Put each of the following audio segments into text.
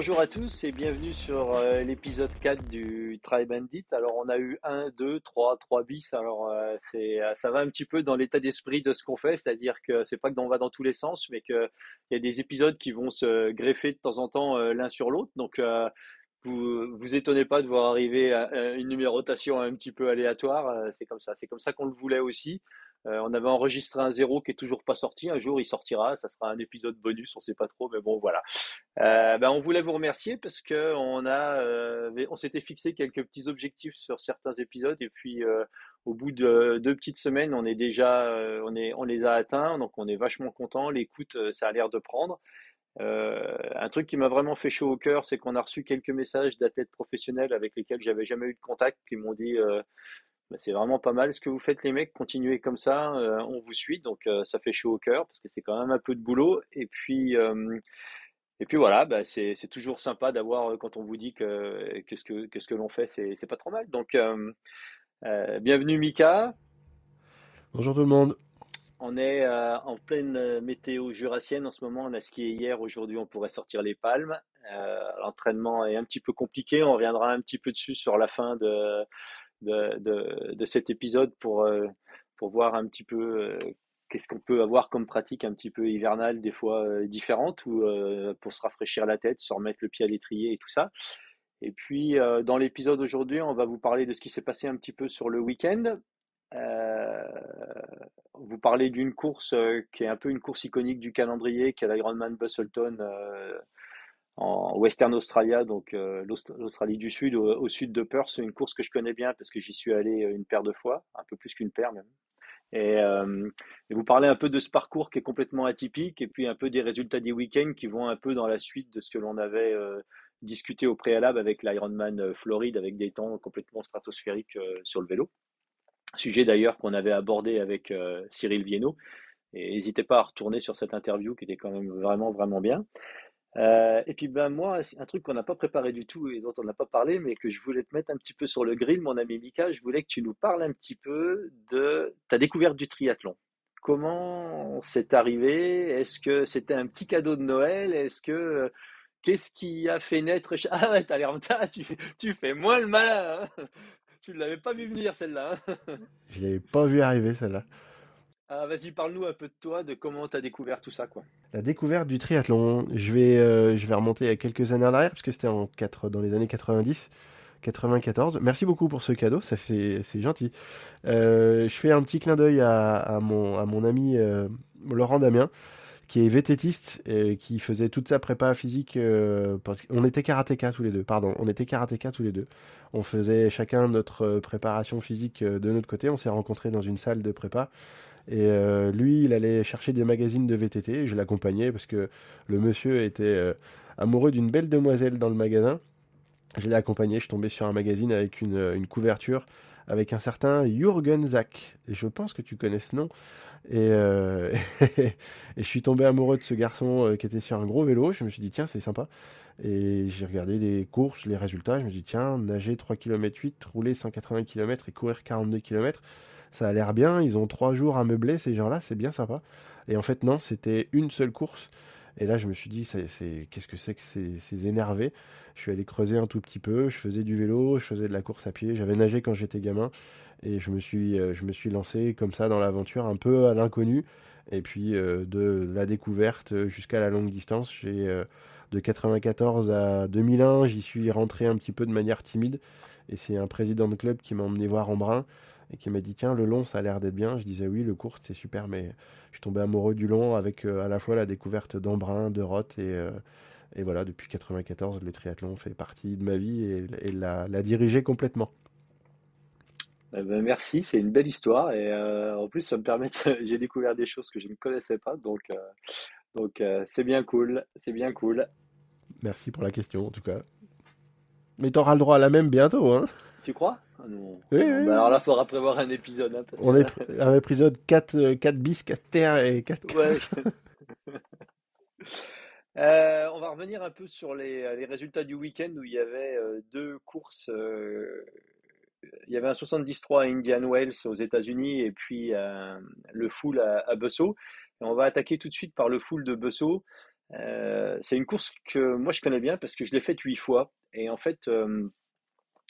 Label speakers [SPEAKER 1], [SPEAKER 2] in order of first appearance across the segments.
[SPEAKER 1] bonjour à tous et bienvenue sur euh, l'épisode 4 du Try Bandit. Alors on a eu 1, 2, 3, 3 bis. Alors euh, c'est, euh, ça va un petit peu dans l'état d'esprit de ce qu'on fait, c'est-à-dire que c'est pas que on va dans tous les sens, mais qu'il y a des épisodes qui vont se greffer de temps en temps l'un sur l'autre. Donc vous vous étonnez pas de voir arriver une numérotation un petit peu aléatoire. C'est comme ça. C'est comme ça qu'on le voulait aussi. Euh, on avait enregistré un zéro qui est toujours pas sorti. Un jour, il sortira. Ça sera un épisode bonus. On sait pas trop, mais bon, voilà. Euh, ben, on voulait vous remercier parce que on a, euh, on s'était fixé quelques petits objectifs sur certains épisodes et puis au bout de deux petites semaines, on est déjà, on est, on les a atteints. Donc, on est vachement content. L'écoute, ça a l'air de prendre. un truc qui m'a vraiment fait chaud au cœur, c'est qu'on a reçu quelques messages d'athlètes professionnels avec lesquels j'avais jamais eu de contact, qui m'ont dit bah, c'est vraiment pas mal ce que vous faites les mecs, continuez comme ça, euh, on vous suit, donc euh, ça fait chaud au cœur parce que c'est quand même un peu de boulot. Et puis, euh, et puis voilà, bah, c'est toujours sympa d'avoir quand on vous dit que, que ce que, que, ce que l'on fait, c'est pas trop mal. Donc, bienvenue Mika.
[SPEAKER 2] Bonjour tout le monde.
[SPEAKER 1] On est en pleine météo jurassienne en ce moment. On a skié hier, aujourd'hui on pourrait sortir les palmes. L'entraînement est un petit peu compliqué. On reviendra un petit peu dessus sur la fin de, de, de, cet épisode pour, euh, pour voir un petit peu euh, qu'est-ce qu'on peut avoir comme pratique un petit peu hivernale, des fois euh, différente, ou pour se rafraîchir la tête, se remettre le pied à l'étrier et tout ça. Et puis, dans l'épisode aujourd'hui, on va vous parler de ce qui s'est passé un petit peu sur le week-end. Vous parlez d'une course qui est un peu une course iconique du calendrier, qui est l'Ironman Busselton en Western Australia, donc euh, l'Australie du Sud, au, sud de Perth. C'est une course que je connais bien parce que j'y suis allé euh, une paire de fois, un peu plus qu'une paire même. Euh, et, vous parlez un peu de ce parcours qui est complètement atypique et puis un peu des résultats des week-ends qui vont un peu dans la suite de ce que l'on avait discuté au préalable avec l'Ironman Floride avec des temps complètement stratosphériques sur le vélo. Sujet d'ailleurs qu'on avait abordé avec Cyril Viennot. Et n'hésitez pas à retourner sur cette interview qui était quand même vraiment, vraiment bien. Euh, et puis ben moi, un truc qu'on n'a pas préparé du tout et dont on n'a pas parlé, mais que je voulais te mettre un petit peu sur le grill, mon ami Mika, je voulais que tu nous parles un petit peu de ta découverte du triathlon. Comment c'est arrivé? Est-ce que c'était un petit cadeau de Noël? Est-ce que qu'est-ce qui a fait naître Ah ouais, t'as l'air tu, tu fais moins le malin. Hein tu ne l'avais pas vu venir celle-là. Hein
[SPEAKER 2] je l'avais pas vu arriver celle-là.
[SPEAKER 1] Ah, vas-y, parle-nous un peu de toi, de comment tu as découvert tout ça. quoi.
[SPEAKER 2] La découverte du triathlon, je vais, euh, je vais remonter à quelques années en arrière, parce que c'était en 4, dans les années 90. 94. Merci beaucoup pour ce cadeau, ça c'est gentil. Euh, je fais un petit clin d'œil à, mon, à mon ami euh, Laurent Damien, qui est vététiste et qui faisait toute sa prépa physique. parce on était karatéka tous les deux, pardon, on était karatéka tous les deux. On faisait chacun notre préparation physique de notre côté. On s'est rencontrés dans une salle de prépa. Et euh, lui, il allait chercher des magazines de VTT. Je l'accompagnais parce que le monsieur était euh, amoureux d'une belle demoiselle dans le magasin. Je l'ai accompagné. Je tombé sur un magazine avec une, une couverture avec un certain Jürgen Zach. Et je pense que tu connais ce nom. Et, euh, et je suis tombé amoureux de ce garçon qui était sur un gros vélo. Je me suis dit, tiens, c'est sympa. Et j'ai regardé les courses, les résultats. Je me suis dit, tiens, nager 3 km 8, rouler 180 km et courir 42 km ça a l'air bien, ils ont trois jours à meubler, ces gens-là, c'est bien sympa. Et en fait, non, c'était une seule course. Et là, je me suis dit, qu'est-ce que c'est que ces, énervés? Je suis allé creuser un tout petit peu, je faisais du vélo, je faisais de la course à pied, j'avais nagé quand j'étais gamin, et je me suis, euh, je me suis lancé comme ça dans l'aventure, un peu à l'inconnu. Et puis, euh, de la découverte jusqu'à la longue distance, euh, de 94 à 2001, j'y suis rentré un petit peu de manière timide. Et c'est un président de club qui m'a emmené voir Embrun et qui m'a dit tiens le long ça a l'air d'être bien. Je disais oui le court c'est super mais je suis tombé amoureux du long avec euh, à la fois la découverte d'Embrun, de Roth et, euh, et voilà depuis 94 le triathlon fait partie de ma vie et, la, diriger complètement.
[SPEAKER 1] Eh ben, merci, c'est une belle histoire et euh, en plus ça me permet j'ai découvert des choses que je ne connaissais pas donc donc c'est bien cool, c'est bien cool.
[SPEAKER 2] Merci pour la question en tout cas. Mais tu auras le droit à la même bientôt hein.
[SPEAKER 1] Tu crois? Ah oui, bah, alors là, il faudra prévoir un épisode. Hein,
[SPEAKER 2] On est un épisode 4, 4 euh, bis, 4 terres et 4 ouais.
[SPEAKER 1] euh, on va revenir un peu sur les, les résultats du week-end où il y avait euh, deux courses. Euh, il y avait un 73 à Indian Wells aux États-Unis et puis le full à, à Besso. Et on va attaquer tout de suite par le full de Besso. c'est une course que moi je connais bien parce que je l'ai faite huit fois. Et en fait,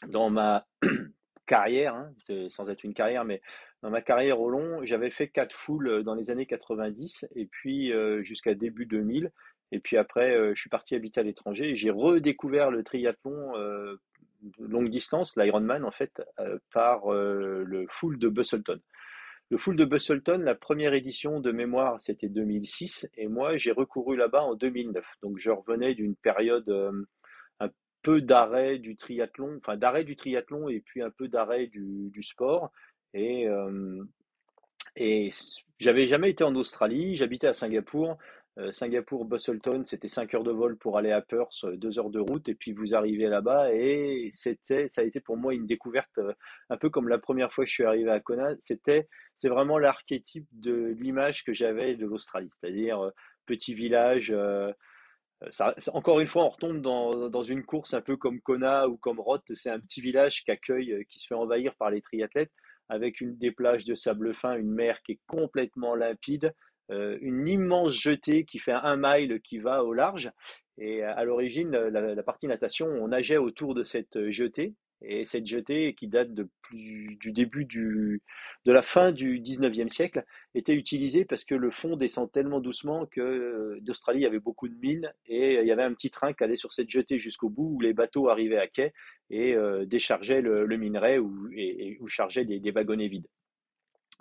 [SPEAKER 1] dans ma carrière, hein, sans être une carrière, mais dans ma carrière au long, j'avais fait quatre foules dans les années 90 et puis jusqu'à début 2000. Et puis après, je suis parti habiter à l'étranger et j'ai redécouvert le triathlon longue distance, l'Ironman en fait, par le full de Busselton. Le full de Busselton, la première édition de mémoire, c'était 2006 et moi j'ai recouru là-bas en 2009. Donc je revenais d'une période un peu d'arrêt du triathlon, enfin d'arrêt du triathlon et puis un peu d'arrêt du, sport. Et, et j'avais jamais été en Australie, j'habitais à Singapour. Euh, Singapour, Busselton, c'était 5 heures de vol pour aller à Perth, 2 heures de route, et puis vous arrivez là-bas, et c'était, ça a été pour moi une découverte, euh, un peu comme la première fois que je suis arrivé à Kona, c'était, c'est vraiment l'archétype de l'image que j'avais de l'Australie, c'est-à-dire euh, petit village, encore une fois, on retombe dans, dans, une course un peu comme Kona ou comme Roth. C'est un petit village qui accueille, qui se fait envahir par les triathlètes, avec une, des plages de sable fin, une mer qui est complètement limpide, euh, une immense jetée qui fait un mile qui va au large. Et à l'origine, la, partie natation, on nageait autour de cette jetée. Et cette jetée, qui date de du début du, de la fin du 19e siècle, était utilisée parce que le fond descend tellement doucement que euh, d'Australie, il y avait beaucoup de mines et il y avait un petit train qui allait sur cette jetée jusqu'au bout où les bateaux arrivaient à quai et euh, déchargeaient le, minerai ou, et, ou chargeaient des, des wagonnets vides.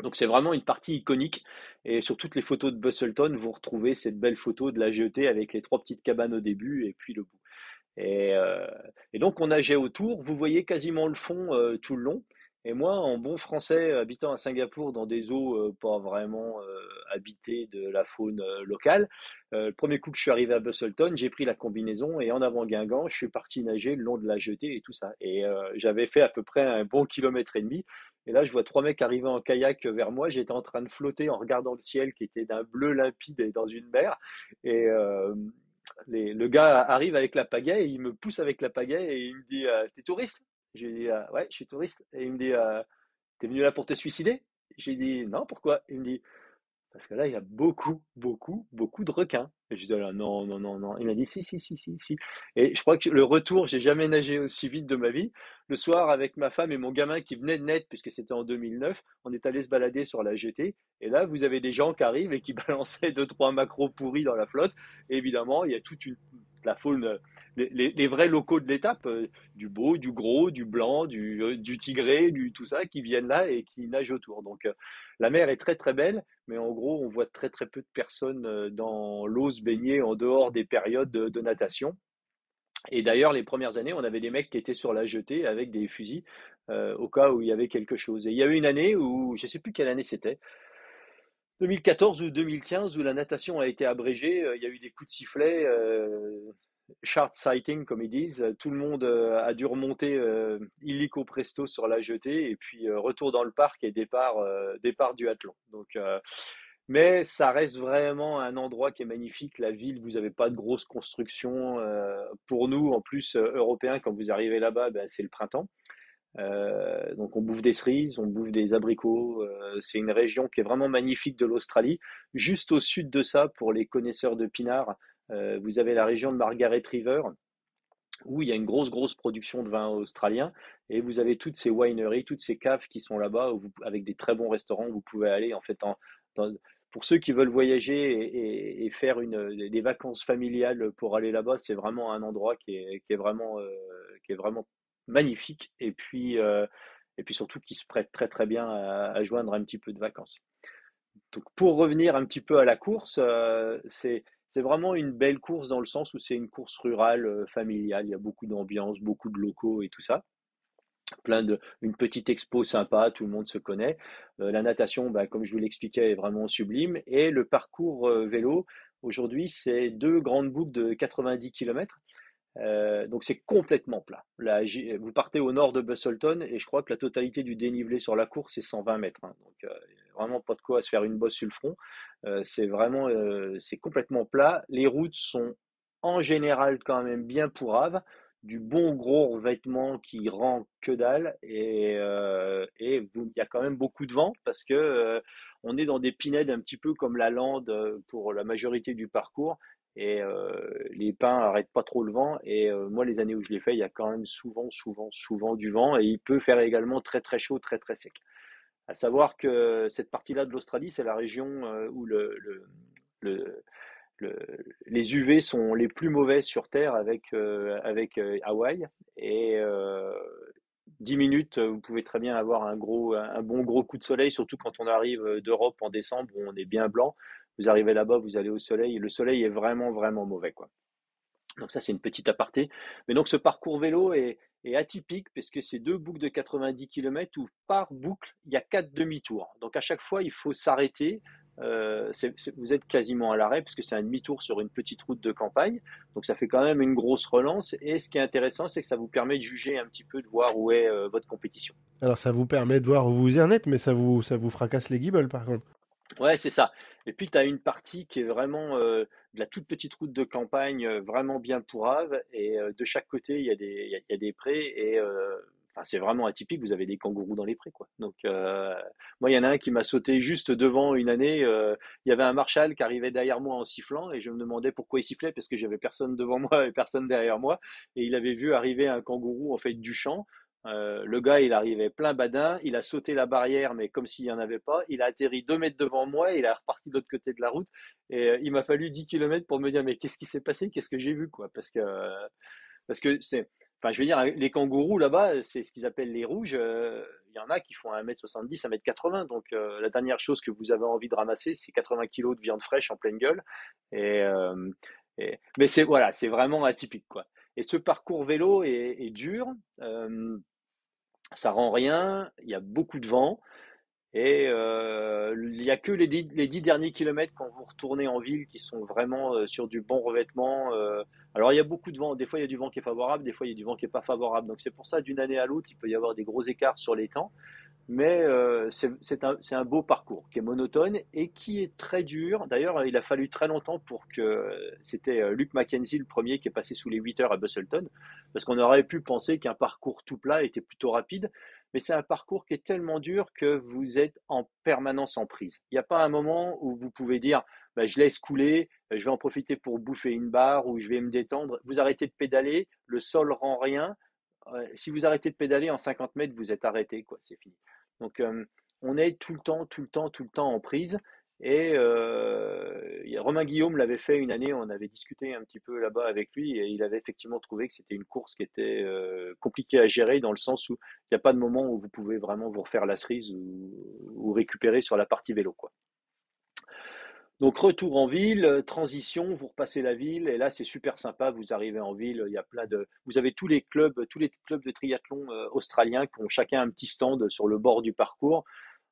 [SPEAKER 1] Donc c'est vraiment une partie iconique. Et sur toutes les photos de Busselton, vous retrouvez cette belle photo de la jetée avec les trois petites cabanes au début et puis le bout. Et, euh, donc on nageait autour. Vous voyez quasiment le fond euh, tout le long. Et moi, en bon français, habitant à Singapour dans des eaux euh, pas vraiment habitées de la faune locale, le premier coup que je suis arrivé à Busselton, j'ai pris la combinaison et en avant Guingamp, je suis parti nager le long de la jetée et tout ça. Et j'avais fait à peu près un bon kilomètre et demi. Et là, je vois trois mecs arriver en kayak vers moi. J'étais en train de flotter en regardant le ciel qui était d'un bleu limpide dans une mer. Et le gars arrive avec la pagaie et il me pousse avec la pagaie et il me dit T'es touriste? J'ai dit, euh, ouais, je suis touriste. Et il me dit, euh, t'es venu là pour te suicider? J'ai dit, non, pourquoi? Il dit, parce que là, il y a beaucoup, beaucoup, beaucoup de requins. Et je dis, non, non, non, non. Il m'a dit, si, si, si, si, si. Et je crois que le retour, j'ai jamais nagé aussi vite de ma vie. Le soir, avec ma femme et mon gamin qui venait de naître, puisque c'était en 2009, on est allé se balader sur la jetée. Et là, vous avez des gens qui arrivent et qui balançaient deux, trois macros pourris dans la flotte. Et évidemment, il y a toute une, la faune les, vrais locaux de l'étape, euh, du beau, du gros, du blanc, du, euh, du, tigré, du tout ça, qui viennent là et qui nagent autour. Donc euh, la mer est très très belle, mais en gros on voit très très peu de personnes dans l'eau se baigner en dehors des périodes de, natation. Et d'ailleurs, les premières années, on avait des mecs qui étaient sur la jetée avec des fusils au cas où il y avait quelque chose. Et il y a eu une année où, je ne sais plus quelle année c'était, 2014 ou 2015, où la natation a été abrégée. Il y a eu des coups de sifflet short sighting, comme ils disent. Tout le monde euh, a dû remonter euh, illico presto sur la jetée et puis euh, retour dans le parc et départ, du athlon. Mais ça reste vraiment un endroit qui est magnifique. La ville, vous n'avez pas de grosses constructions. pour nous, en plus, européens, quand vous arrivez là-bas, ben, c'est le printemps. Donc on bouffe des cerises, on bouffe des abricots. c'est une région qui est vraiment magnifique de l'Australie. Juste au sud de ça, pour les connaisseurs de pinard, euh, vous avez la région de Margaret River, où il y a une grosse, grosse production de vin australien. Et vous avez toutes ces wineries, toutes ces caves qui sont là-bas, avec des très bons restaurants où vous pouvez aller. En fait, pour ceux qui veulent voyager et, faire des vacances familiales pour aller là-bas, c'est vraiment un endroit qui est, vraiment, euh, qui est vraiment magnifique. Et puis, euh, et puis surtout qui se prête très, très bien à, joindre un petit peu de vacances. Donc, pour revenir un petit peu à la course, c'est c'est vraiment une belle course dans le sens où c'est une course rurale, euh, familiale. Il y a beaucoup d'ambiance, beaucoup de locaux et tout ça. Plein de, une petite expo sympa, tout le monde se connaît. Euh, la natation, bah, comme je vous l'expliquais, est vraiment sublime. Et le parcours euh, vélo, aujourd'hui, c'est deux grandes boucles de 90 km. Euh, donc c'est complètement plat. Vous partez au nord de Busselton et je crois que la totalité du dénivelé sur la course c'est 120 mètres. Hein. donc euh, vraiment pas de quoi se faire une bosse sur le front. Euh, c'est vraiment c'est complètement plat. Les routes sont en général quand même bien pourraves, du bon gros revêtement qui rend que dalle et, et il y a quand même beaucoup de vent parce que on est dans des pinèdes un petit peu comme la lande pour la majorité du parcours et les pins n'arrêtent pas trop le vent. Et moi, les années où je l'ai fait, il y a quand même souvent, souvent, souvent du vent et il peut faire également très, très chaud, très, très sec. À savoir que cette partie-là de l'Australie, c'est la région où le, le, les UV sont les plus mauvais sur Terre avec, avec Hawaï. Et 10 minutes, vous pouvez très bien avoir un, gros, un bon gros coup de soleil, surtout quand on arrive d'Europe en décembre où on est bien blanc. Vous arrivez là-bas, vous allez au soleil, et le soleil est vraiment, vraiment mauvais. Quoi. Donc ça, c'est une petite aparté. Mais donc ce parcours vélo est, atypique parce que c'est deux boucles de 90 km où par boucle, il y a quatre demi-tours. Donc à chaque fois, il faut s'arrêter. Euh, vous êtes quasiment à l'arrêt parce que c'est un demi-tour sur une petite route de campagne. Donc ça fait quand même une grosse relance. Et ce qui est intéressant, c'est que ça vous permet de juger un petit peu, de voir où est euh, votre compétition.
[SPEAKER 2] Alors ça vous permet de voir où vous en êtes, mais ça vous, ça vous fracasse les guibolles par contre.
[SPEAKER 1] Ouais, c'est ça. Et puis, tu as une partie qui est vraiment euh, de la toute petite route de campagne, euh, vraiment bien pourrave. Et euh, de chaque côté, il y a des, y a, des prés. Et c'est vraiment atypique. Vous avez des kangourous dans les prés, quoi. Donc, moi, il y en a un qui m'a sauté juste devant une année. il y avait un marshal qui arrivait derrière moi en sifflant. Et je me demandais pourquoi il sifflait, parce que j'avais personne devant moi et personne derrière moi. Et il avait vu arriver un kangourou, en fait, du champ. Euh, le gars, il arrivait plein badin, il a sauté la barrière, mais comme s'il n'y en avait pas. Il a atterri deux mètres devant moi, et il a reparti de l'autre côté de la route. Et euh, il m'a fallu 10 km pour me dire, mais qu'est-ce qui s'est passé? Qu'est-ce que j'ai vu quoi? Parce que, parce que c'est. Enfin, je veux dire, les kangourous là-bas, c'est ce qu'ils appellent les rouges. Euh, il y en a qui font 1m70, 1m80. Donc, la dernière chose que vous avez envie de ramasser, c'est 80 kg de viande fraîche en pleine gueule. Et, mais c'est voilà, c'est vraiment atypique. quoi. Et ce parcours vélo est dur ça rend rien, il y a beaucoup de vent. Et il n'y a que les dix, les dix, derniers kilomètres quand vous retournez en ville qui sont vraiment sur du bon revêtement. Alors il y a beaucoup de vent. Des fois il y a du vent qui est favorable, des fois il y a du vent qui n'est pas favorable. Donc c'est pour ça d'une année à l'autre il peut y avoir des gros écarts sur les temps mais euh, c'est un, beau parcours qui est monotone et qui est très dur. D'ailleurs, il a fallu très longtemps pour que c'était euh, Luke Mackenzie le premier qui est passé sous les 8 heures à Busselton, parce qu'on aurait pu penser qu'un parcours tout plat était plutôt rapide, mais c'est un parcours qui est tellement dur que vous êtes en permanence en prise. Il n'y a pas un moment où vous pouvez dire bah, je laisse couler, je vais en profiter pour bouffer une barre ou je vais me détendre. Vous arrêtez de pédaler, le sol rend rien. Si vous arrêtez de pédaler en 50 mètres, vous êtes arrêté, quoi, c'est fini. Donc, on est tout le temps, tout le temps, tout le temps en prise. Et Romain Guillaume l'avait fait une année, on avait discuté un petit peu là-bas avec lui, et il avait effectivement trouvé que c'était une course qui était compliquée à gérer dans le sens où il n'y a pas de moment où vous pouvez vraiment vous refaire la cerise ou, ou récupérer sur la partie vélo. Quoi. Donc retour en ville, euh, transition, vous repassez la ville et là c'est super sympa, vous arrivez en ville, il y a plein de vous avez tous les clubs, tous les clubs de triathlon euh, australiens qui ont chacun un petit stand sur le bord du parcours.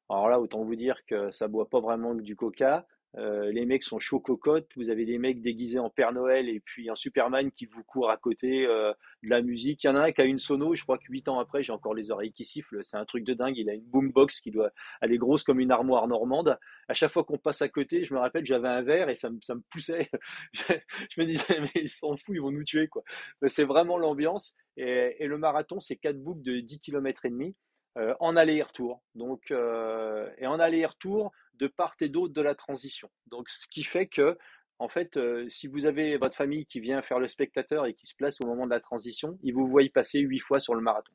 [SPEAKER 1] Alors là, autant vous dire que ça boit pas vraiment du coca. Euh, les mecs sont chauds cocottes. Vous avez des mecs déguisés en Père Noël et puis un Superman qui vous court à côté euh, de la musique. Il y en a un qui a une sono. Je crois que huit ans après, j'ai encore les oreilles qui sifflent. C'est un truc de dingue. Il a une boombox qui doit aller grosse comme une armoire normande. À chaque fois qu'on passe à côté, je me rappelle, j'avais un verre et ça me, ça me poussait. je me disais, mais ils sont fous, ils vont nous tuer quoi. C'est vraiment l'ambiance. Et, et, le marathon, c'est quatre boucles de 10 km et demi. Euh, en aller-retour. Donc, euh, et en aller-retour de part et d'autre de la transition. Donc, ce qui fait que, en fait, euh, si vous avez votre famille qui vient faire le spectateur et qui se place au moment de la transition, ils vous voient passer huit fois sur le marathon.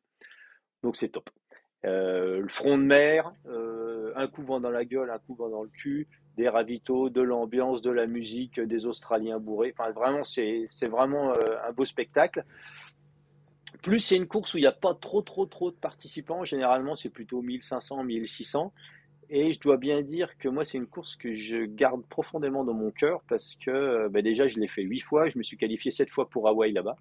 [SPEAKER 1] Donc, c'est top. le front de mer, un coup vent dans la gueule, un coup vent dans le cul, des ravitaux, de l'ambiance, de la musique, des Australiens bourrés. Enfin, vraiment, c'est vraiment un beau spectacle. Plus c'est une course où il n'y a pas trop, trop, trop de participants. Généralement, c'est plutôt 1500, 1600. Et je dois bien dire que moi, c'est une course que je garde profondément dans mon cœur parce que bah, déjà, je l'ai fait huit fois. Je me suis qualifié sept fois pour Hawaï là-bas.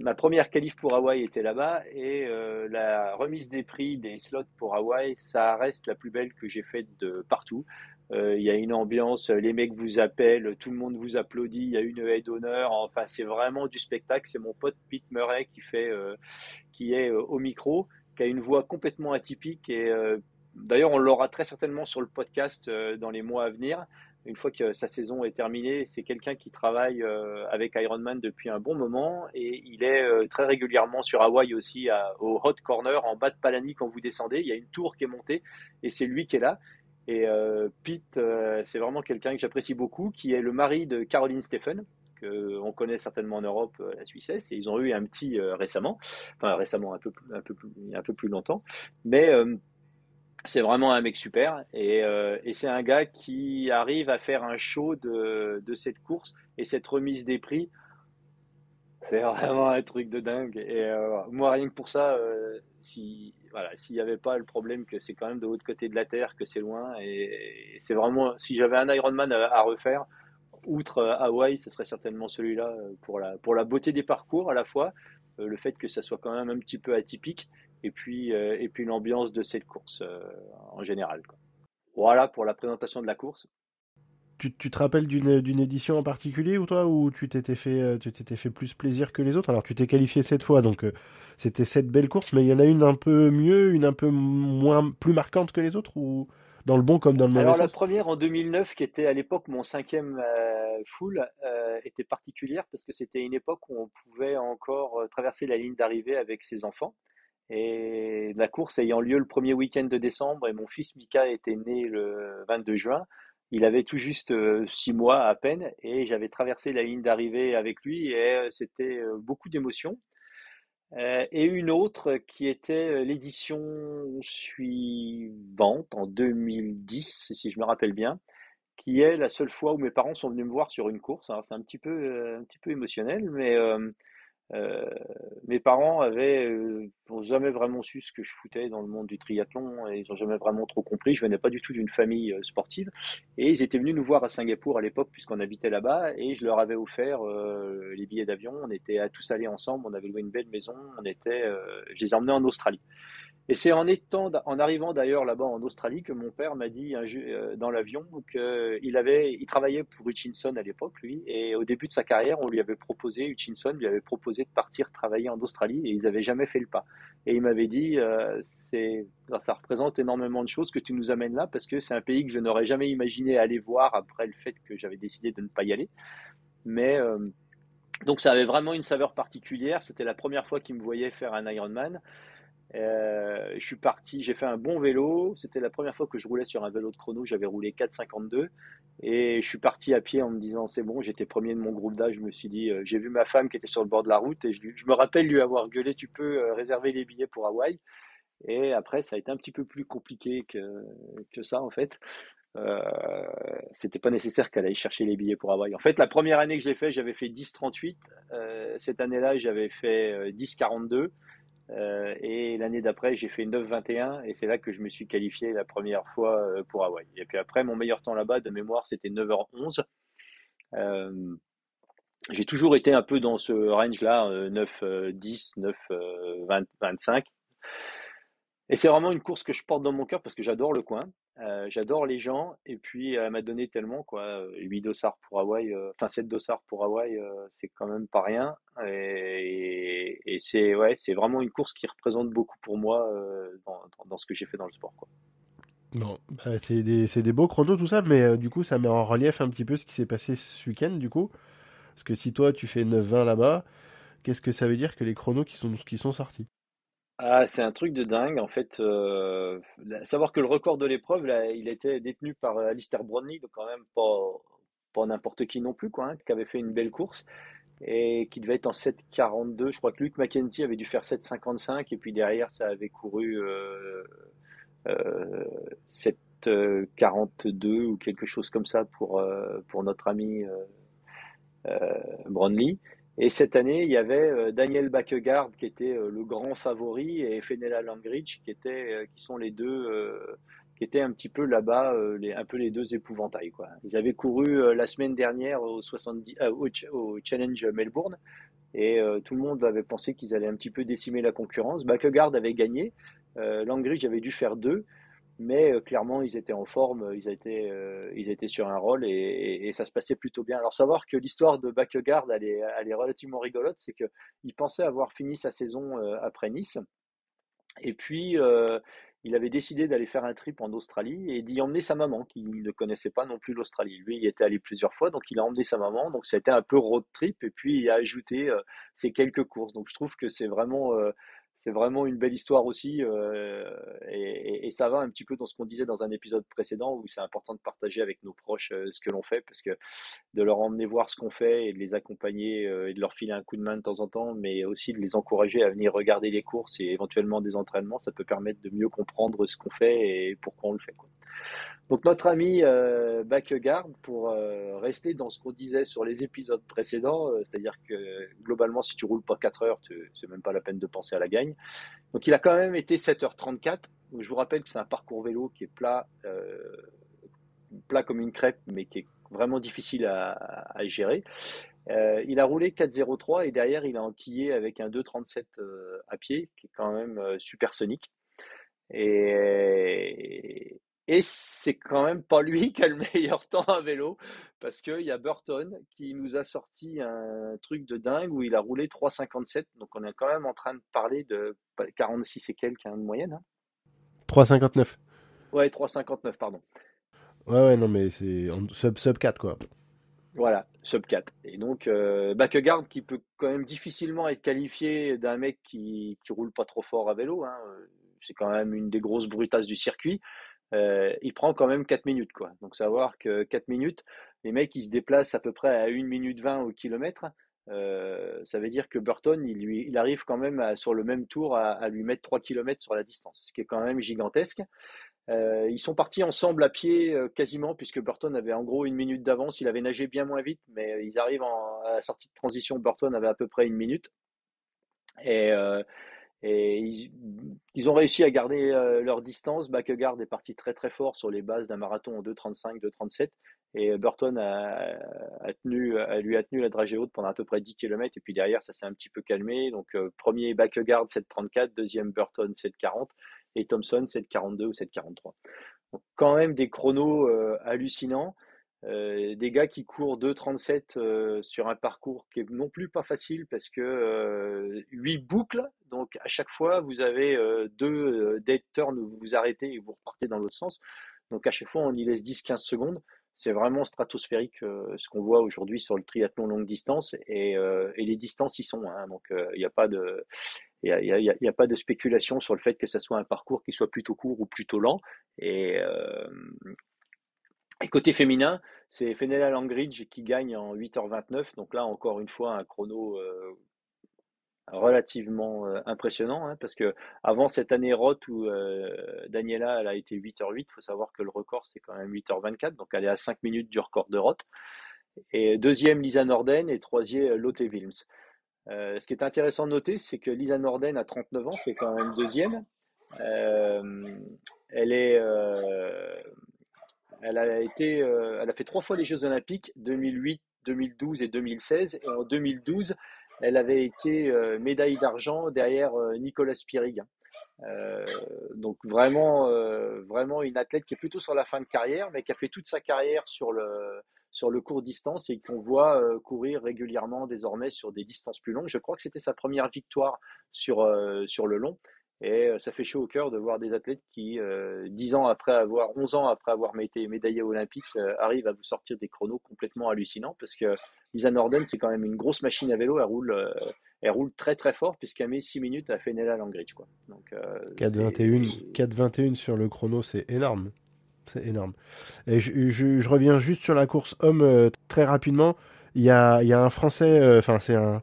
[SPEAKER 1] Ma première qualif pour Hawaï était là-bas et euh, la remise des prix des slots pour Hawaï, ça reste la plus belle que j'ai faite de partout. Euh, il y a une ambiance, les mecs vous appellent, tout le monde vous applaudit, il y a une haie d'honneur. Enfin, c'est vraiment du spectacle. C'est mon pote Pete Murray qui fait, euh, qui est euh, au micro, qui a une voix complètement atypique. Et d'ailleurs, on l'aura très certainement sur le podcast dans les mois à venir. Une fois que sa saison est terminée, c'est quelqu'un qui travaille avec Ironman depuis un bon moment et il est très régulièrement sur Hawaï aussi, au Hot Corner, en bas de Palani quand vous descendez. Il y a une tour qui est montée et c'est lui qui est là. Et Pete, c'est vraiment quelqu'un que j'apprécie beaucoup, qui est le mari de Caroline Stephen, qu'on connaît certainement en Europe, la Suissesse, et ils ont eu un petit récemment, enfin récemment un peu, plus, longtemps, mais c'est vraiment un mec super et, c'est un gars qui arrive à faire un show de, de cette course et cette remise des prix c'est vraiment un truc de dingue. Et euh, moi, rien que pour ça, euh, s'il n'y avait pas le problème que c'est quand même de l'autre côté de la Terre, que c'est loin, et, c'est vraiment, si j'avais un Ironman à, à refaire, outre euh, Hawaï, ce serait certainement celui-là pour la, pour la beauté des parcours à la fois, le fait que ça soit quand même un petit peu atypique, et puis l'ambiance de cette course en général. Voilà pour la présentation de la course.
[SPEAKER 2] Tu, te rappelles d'une édition en particulier ou toi où tu t'étais fait euh, tu t'étais fait plus plaisir que les autres? Alors tu t'es qualifié cette fois donc euh, c'était cette belle course mais il y en a une un peu mieux, une un peu moins plus marquante que les autres ou dans le bon comme dans le mauvais
[SPEAKER 1] Alors la première en 2009 qui était à l'époque mon cinquième euh, full était particulière parce que c'était une époque où on pouvait encore traverser la ligne d'arrivée avec ses enfants. Et la course ayant lieu le premier week-end de décembre et mon fils Mika était né le 22 juin, il avait tout juste euh, six mois à peine et j'avais traversé la ligne d'arrivée avec lui et euh, c'était euh, beaucoup d'émotions. et une autre qui était l'édition suivante en 2010, si je me rappelle bien, qui est la seule fois où mes parents sont venus me voir sur une course. c'est un petit peu, un petit peu émotionnel, mais euh, mes parents avaient euh, jamais vraiment su ce que je foutais dans le monde du triathlon et ils n'ont jamais vraiment trop compris. Je venais pas du tout d'une famille euh, sportive et ils étaient venus nous voir à Singapour à l'époque puisqu'on habitait là-bas et je leur avais offert les billets d'avion. On était à tous aller ensemble, on avait loué une belle maison, on était, je les ai emmenés en Australie. Et c'est en étant, en arrivant d'ailleurs là-bas en Australie que mon père m'a dit euh, dans l'avion qu'il avait, il travaillait pour Hutchinson à l'époque lui, et au début de sa carrière, on lui avait proposé, Hutchinson lui avait proposé de partir travailler en Australie, et ils n'avaient jamais fait le pas. Et il m'avait dit, euh, c'est, ça représente énormément de choses que tu nous amènes là, parce que c'est un pays que je n'aurais jamais imaginé aller voir après le fait que j'avais décidé de ne pas y aller. Mais euh, donc ça avait vraiment une saveur particulière. C'était la première fois qu'il me voyait faire un Ironman. Euh, je suis parti, j'ai fait un bon vélo. C'était la première fois que je roulais sur un vélo de chrono. J'avais roulé 4,52 et je suis parti à pied en me disant c'est bon. J'étais premier de mon groupe d'âge. Je me suis dit, euh, j'ai vu ma femme qui était sur le bord de la route et je, me rappelle lui avoir gueulé tu peux euh, réserver les billets pour Hawaï. Et après, ça a été un petit peu plus compliqué que, que ça en fait. Euh, c'était pas nécessaire qu'elle aille chercher les billets pour Hawaï. En fait, la première année que je l'ai fait, j'avais fait 10,38. cette année-là, j'avais fait 10,42. Euh, et l'année d'après, j'ai fait 9,21 et c'est là que je me suis qualifié la première fois euh, pour Hawaï. Et puis après, mon meilleur temps là-bas, de mémoire, c'était 9h11. Euh, j'ai toujours été un peu dans ce range-là, 9, 10, 9, 20, 25. Et c'est vraiment une course que je porte dans mon cœur parce que j'adore le coin, euh, j'adore les gens, et puis elle m'a donné tellement, quoi. 8 dossards pour Hawaï, euh, enfin 7 dossards pour Hawaï, euh, c'est quand même pas rien. Et, c'est ouais, vraiment une course qui représente beaucoup pour moi dans, dans, ce que j'ai fait dans le sport, quoi.
[SPEAKER 2] Non, bah, c'est des, des, beaux chronos tout ça, mais du coup ça met en relief un petit peu ce qui s'est passé ce week-end, du coup. Parce que si toi tu fais 9-20 là-bas, qu'est-ce que ça veut dire que les chronos qui sont, qui sont sortis?
[SPEAKER 1] Ah, c'est un truc de dingue, en fait. Euh, savoir que le record de l'épreuve, il était détenu par euh, Alistair Brownlee, donc quand même pas, pas n'importe qui non plus, quoi, hein, qui avait fait une belle course et qui devait être en 7,42. Je crois que Luke McKenzie avait dû faire 7,55 et puis derrière, ça avait couru euh, euh, 7,42 ou quelque chose comme ça pour, euh, pour notre ami euh, Brownlee. Et cette année, il y avait euh, Daniel Bakegaard qui était euh, le grand favori et Fenella Langridge qui étaient, euh, qui sont les deux, qui étaient un petit peu là-bas, un peu les deux épouvantails. Quoi. Ils avaient couru la semaine dernière au, 70, au, Challenge Melbourne et tout le monde avait pensé qu'ils allaient un petit peu décimer la concurrence. Bakegaard avait gagné, Langridge avait dû faire deux. Mais euh, clairement, ils étaient en forme, euh, ils étaient, euh, ils étaient sur un rôle et, ça se passait plutôt bien. Alors savoir que l'histoire de Bakegaard, elle est, elle est relativement rigolote, c'est qu'il pensait avoir fini sa saison après Nice. Et puis, il avait décidé d'aller faire un trip en Australie et d'y emmener sa maman, qui ne connaissait pas non plus l'Australie. Lui, il était allé plusieurs fois, donc il a emmené sa maman. Donc, été un peu road trip et puis il a ajouté ces quelques courses. Donc, je trouve que c'est vraiment c'est vraiment une belle histoire aussi. Euh, et, ça va un petit peu dans ce qu'on disait dans un épisode précédent où c'est important de partager avec nos proches euh, ce que l'on fait parce que de leur emmener voir ce qu'on fait et de les accompagner euh, et de leur filer un coup de main de temps en temps, mais aussi de les encourager à venir regarder les courses et éventuellement des entraînements, ça peut permettre de mieux comprendre ce qu'on fait et pourquoi on le fait. Donc notre ami euh, pour euh, rester dans ce qu'on disait sur les épisodes précédents, euh, c'est-à-dire que globalement, si tu roules pas 4 heures, c'est même pas la peine de penser à la gagne. Donc il a quand même été 7h34. Donc je vous rappelle que c'est un parcours vélo qui est plat, euh, plat comme une crêpe, mais qui est vraiment difficile à, à gérer. il a roulé 4.03 et derrière il a enquillé avec un 2.37 à pied, qui est quand même supersonique. Et, et c'est quand même pas lui qui a le meilleur temps à vélo, parce qu'il y a Burton qui nous a sorti un truc de dingue où il a roulé 3,57. Donc on est quand même en train de parler de 46 et quelques hein, de moyenne.
[SPEAKER 2] 3,59. Hein.
[SPEAKER 1] Ouais, 3,59, pardon.
[SPEAKER 2] Ouais, ouais, non, mais c'est sub, sub 4, quoi.
[SPEAKER 1] Voilà, sub 4. Et donc, euh, qui peut quand même difficilement être qualifié d'un mec qui, qui roule pas trop fort à vélo. Hein. C'est quand même une des grosses brutasses du circuit. Euh, il prend quand même 4 minutes. Quoi. Donc savoir que 4 minutes, les mecs ils se déplacent à peu près à 1 minute 20 au kilomètre. Euh, ça veut dire que Burton, il, lui, il arrive quand même sur le même tour à, lui mettre 3 km sur la distance, ce qui est quand même gigantesque. Euh, ils sont partis ensemble à pied quasiment, puisque Burton avait en gros une minute d'avance. Il avait nagé bien moins vite, mais ils arrivent en, à la sortie de transition. Burton avait à peu près une minute. Et, et ils, ont réussi à garder euh, leur distance. Bakegaard est parti très très fort sur les bases d'un marathon en 2,35, 2,37. Et Burton a, tenu, lui a tenu la dragée haute pendant à peu près 10 km. Et puis derrière, ça s'est un petit peu calmé. Donc, euh, premier Bakegaard 7,34, deuxième Burton 7,40 et Thompson 7,42 ou 7,43. Donc, quand même des chronos euh, hallucinants. Euh, des gars qui courent 2,37 euh, sur un parcours qui est non plus pas facile parce que euh, 8 boucles, donc à chaque fois vous avez euh, deux dead turns où vous vous arrêtez et vous repartez dans l'autre sens. Donc à chaque fois on y laisse 10-15 secondes. C'est vraiment stratosphérique ce qu'on voit aujourd'hui sur le triathlon longue distance et, les distances y sont. Hein, donc il n'y a pas de il n'y a, a, pas de spéculation sur le fait que ce soit un parcours qui soit plutôt court ou plutôt lent. Et, et côté féminin, c'est Fenella Langridge qui gagne en 8h29. Donc là, encore une fois, un chrono euh, relativement euh, impressionnant. Hein, parce que avant cette année Roth où euh, Daniela a été 8h08, il faut savoir que le record c'est quand même 8h24. Donc elle est à 5 minutes du record de Roth. Et deuxième, Lisa Norden. Et troisième, Lotte Wilms. ce qui est intéressant de noter, c'est que Lisa Norden, à 39 ans, fait quand même deuxième. elle est elle a été, euh, elle a fait trois fois les Jeux Olympiques, 2008, 2012 et 2016. Et en 2012, elle avait été euh, médaille d'argent derrière euh, Nicolas Spirig. donc vraiment, vraiment une athlète qui est plutôt sur la fin de carrière, mais qui a fait toute sa carrière sur le sur le court distance et qu'on voit courir régulièrement désormais sur des distances plus longues. Je crois que c'était sa première victoire sur sur le long. Et euh, ça fait chaud au cœur de voir des athlètes qui, euh, 10 ans après avoir, 11 ans après avoir été médaillés olympiques, euh, arrivent à vous sortir des chronos complètement hallucinants parce que Lisa Norden, c'est quand même une grosse machine à vélo. Elle roule, euh, elle roule très très fort puisqu'elle met 6 minutes à Fenella Langridge. Quoi. Donc,
[SPEAKER 2] 4,21 4,21 sur le chrono, c'est énorme. C'est énorme. Et je, je, je, reviens juste sur la course homme très rapidement. Il y a, il y a un Français, enfin c'est un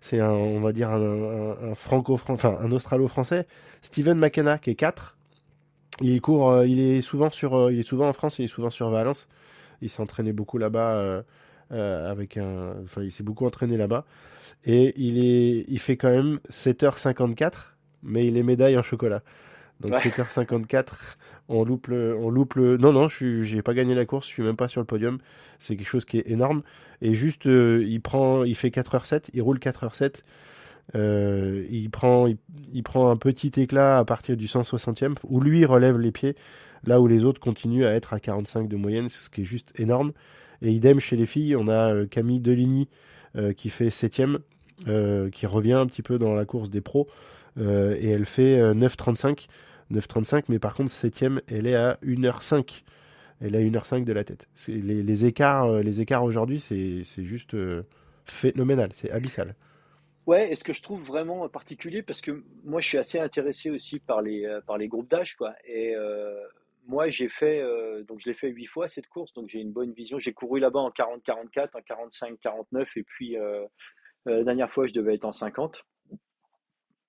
[SPEAKER 2] c'est un, on va dire un, enfin un australo-français, Steven McKenna qui est 4. Il court, euh, il est souvent sur, euh, il est souvent en France, il est souvent sur Valence. Il s'est entraîné beaucoup là-bas euh, avec un, enfin il s'est beaucoup entraîné là-bas et il est, il fait quand même 7h54, mais il est médaille en chocolat. Donc 7h54, on loupe le, on loupe le. Non non, je n'ai pas gagné la course, je suis même pas sur le podium. C'est quelque chose qui est énorme. Et juste, euh, il prend, il fait 4h07, il roule 4h07. Euh, il prend, il, prend un petit éclat à partir du 160e où lui relève les pieds, là où les autres continuent à être à 45 de moyenne, ce qui est juste énorme. Et idem chez les filles, on a euh, Camille Deligny qui fait 7e, qui revient un petit peu dans la course des pros, et elle fait 9,35. 9,35, mais par contre, 7ème, elle est à 1h05. Elle est à 1h05 de la tête. Les, écarts, euh, les écarts aujourd'hui, c'est juste euh, phénoménal, c'est abyssal.
[SPEAKER 1] Ouais, et ce que je trouve vraiment particulier, parce que moi je suis assez intéressé aussi par les, euh, par les groupes d'âge, quoi. Et moi j'ai fait, euh, donc je l'ai fait huit fois cette course, donc j'ai une bonne vision. J'ai couru là-bas en 40-44, en 45-49, et puis la dernière fois je devais être en 50.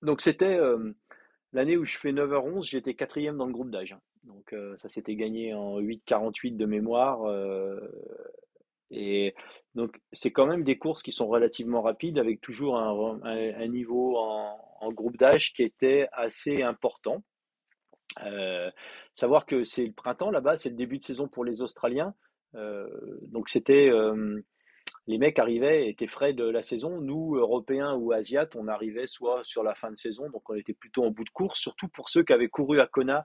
[SPEAKER 1] Donc c'était l'année où je fais 9h11, j'étais quatrième dans le groupe d'âge. Donc ça s'était gagné en 8-48 de mémoire. Et donc, c'est quand même des courses qui sont relativement rapides avec toujours un, niveau en, groupe d'âge qui était assez important. Euh, savoir que c'est le printemps là-bas, c'est le début de saison pour les Australiens. Euh, donc, c'était. Euh, les mecs arrivaient, étaient frais de la saison. Nous, Européens ou Asiates, on arrivait soit sur la fin de saison, donc on était plutôt en bout de course, surtout pour ceux qui avaient couru à Kona,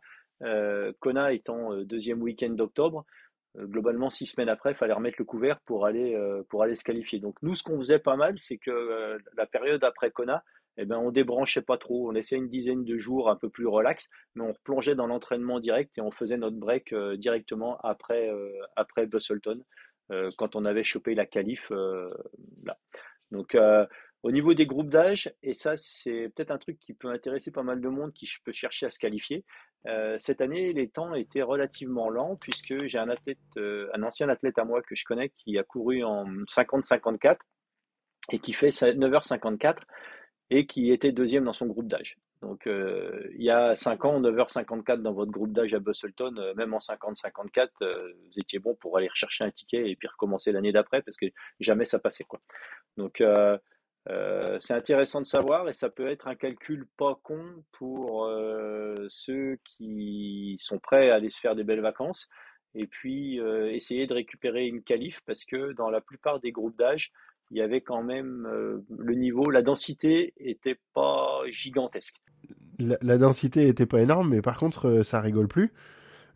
[SPEAKER 1] Kona étant deuxième week-end d'octobre. Euh, globalement, six semaines après, il fallait remettre le couvert pour aller, euh, pour aller se qualifier. Donc nous, ce qu'on faisait pas mal, c'est que euh, la période après Kona, eh ben, on débranchait pas trop. On laissait une dizaine de jours un peu plus relax, mais on replongeait dans l'entraînement direct et on faisait notre break directement après, après Busselton, quand on avait chopé la qualif. là. Donc au niveau des groupes d'âge, et ça c'est peut-être un truc qui peut intéresser pas mal de monde qui peut chercher à se qualifier, euh, cette année les temps étaient relativement lents puisque j'ai un athlète, euh, un ancien athlète à moi que je connais qui a couru en 50-54 et qui fait 9h54 et qui était deuxième dans son groupe d'âge. Donc euh, il y a 5 ans, 9h54 dans votre groupe d'âge à Busselton, même en 50-54, vous étiez bon pour aller rechercher un ticket et puis recommencer l'année d'après parce que jamais ça passait. Quoi. Donc euh, c'est intéressant de savoir et ça peut être un calcul pas con pour euh, ceux qui sont prêts à aller se faire des belles vacances et puis euh, essayer de récupérer une qualif parce que dans la plupart des groupes d'âge, il y avait quand même le niveau, la densité était pas gigantesque.
[SPEAKER 2] La, densité était pas énorme, mais par contre, ça rigole plus.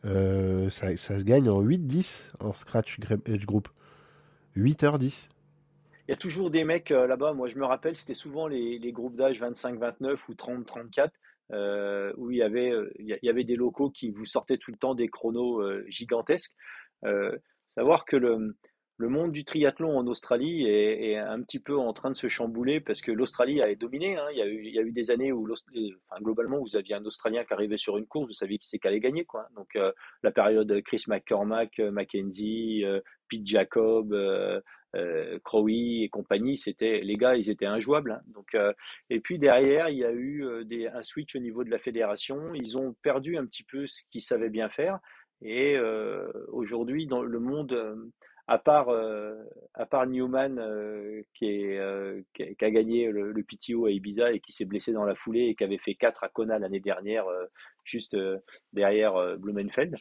[SPEAKER 2] Ça, ça, se gagne en 8-10 en Scratch Edge Group. 8h10
[SPEAKER 1] il y a toujours des mecs euh, là-bas. Moi, je me rappelle, c'était souvent les, groupes d'âge 25-29 ou 30-34. Euh, où il y, avait, euh, il y avait des locaux qui vous sortaient tout le temps des chronos gigantesques. savoir que le, le monde du triathlon en Australie est, un petit peu en train de se chambouler parce que l'Australie a dominé. Hein. Il, y a eu, des années où, enfin, globalement, vous aviez un Australien qui arrivait sur une course, vous saviez qui c'est qui allait gagner. Donc, la période Chris McCormack, Mackenzie, Pete Jacob, euh, Crowy et compagnie, c'était les gars, ils étaient injouables. Hein. Donc, euh, et puis derrière, il y a eu euh, un switch au niveau de la fédération. Ils ont perdu un petit peu ce qu'ils savaient bien faire. Et aujourd'hui, dans le monde, à part, à part Newman qui, est, qui, a, gagné le, PTO à Ibiza et qui s'est blessé dans la foulée et qui avait fait 4 à Kona l'année dernière, juste derrière Blumenfeld.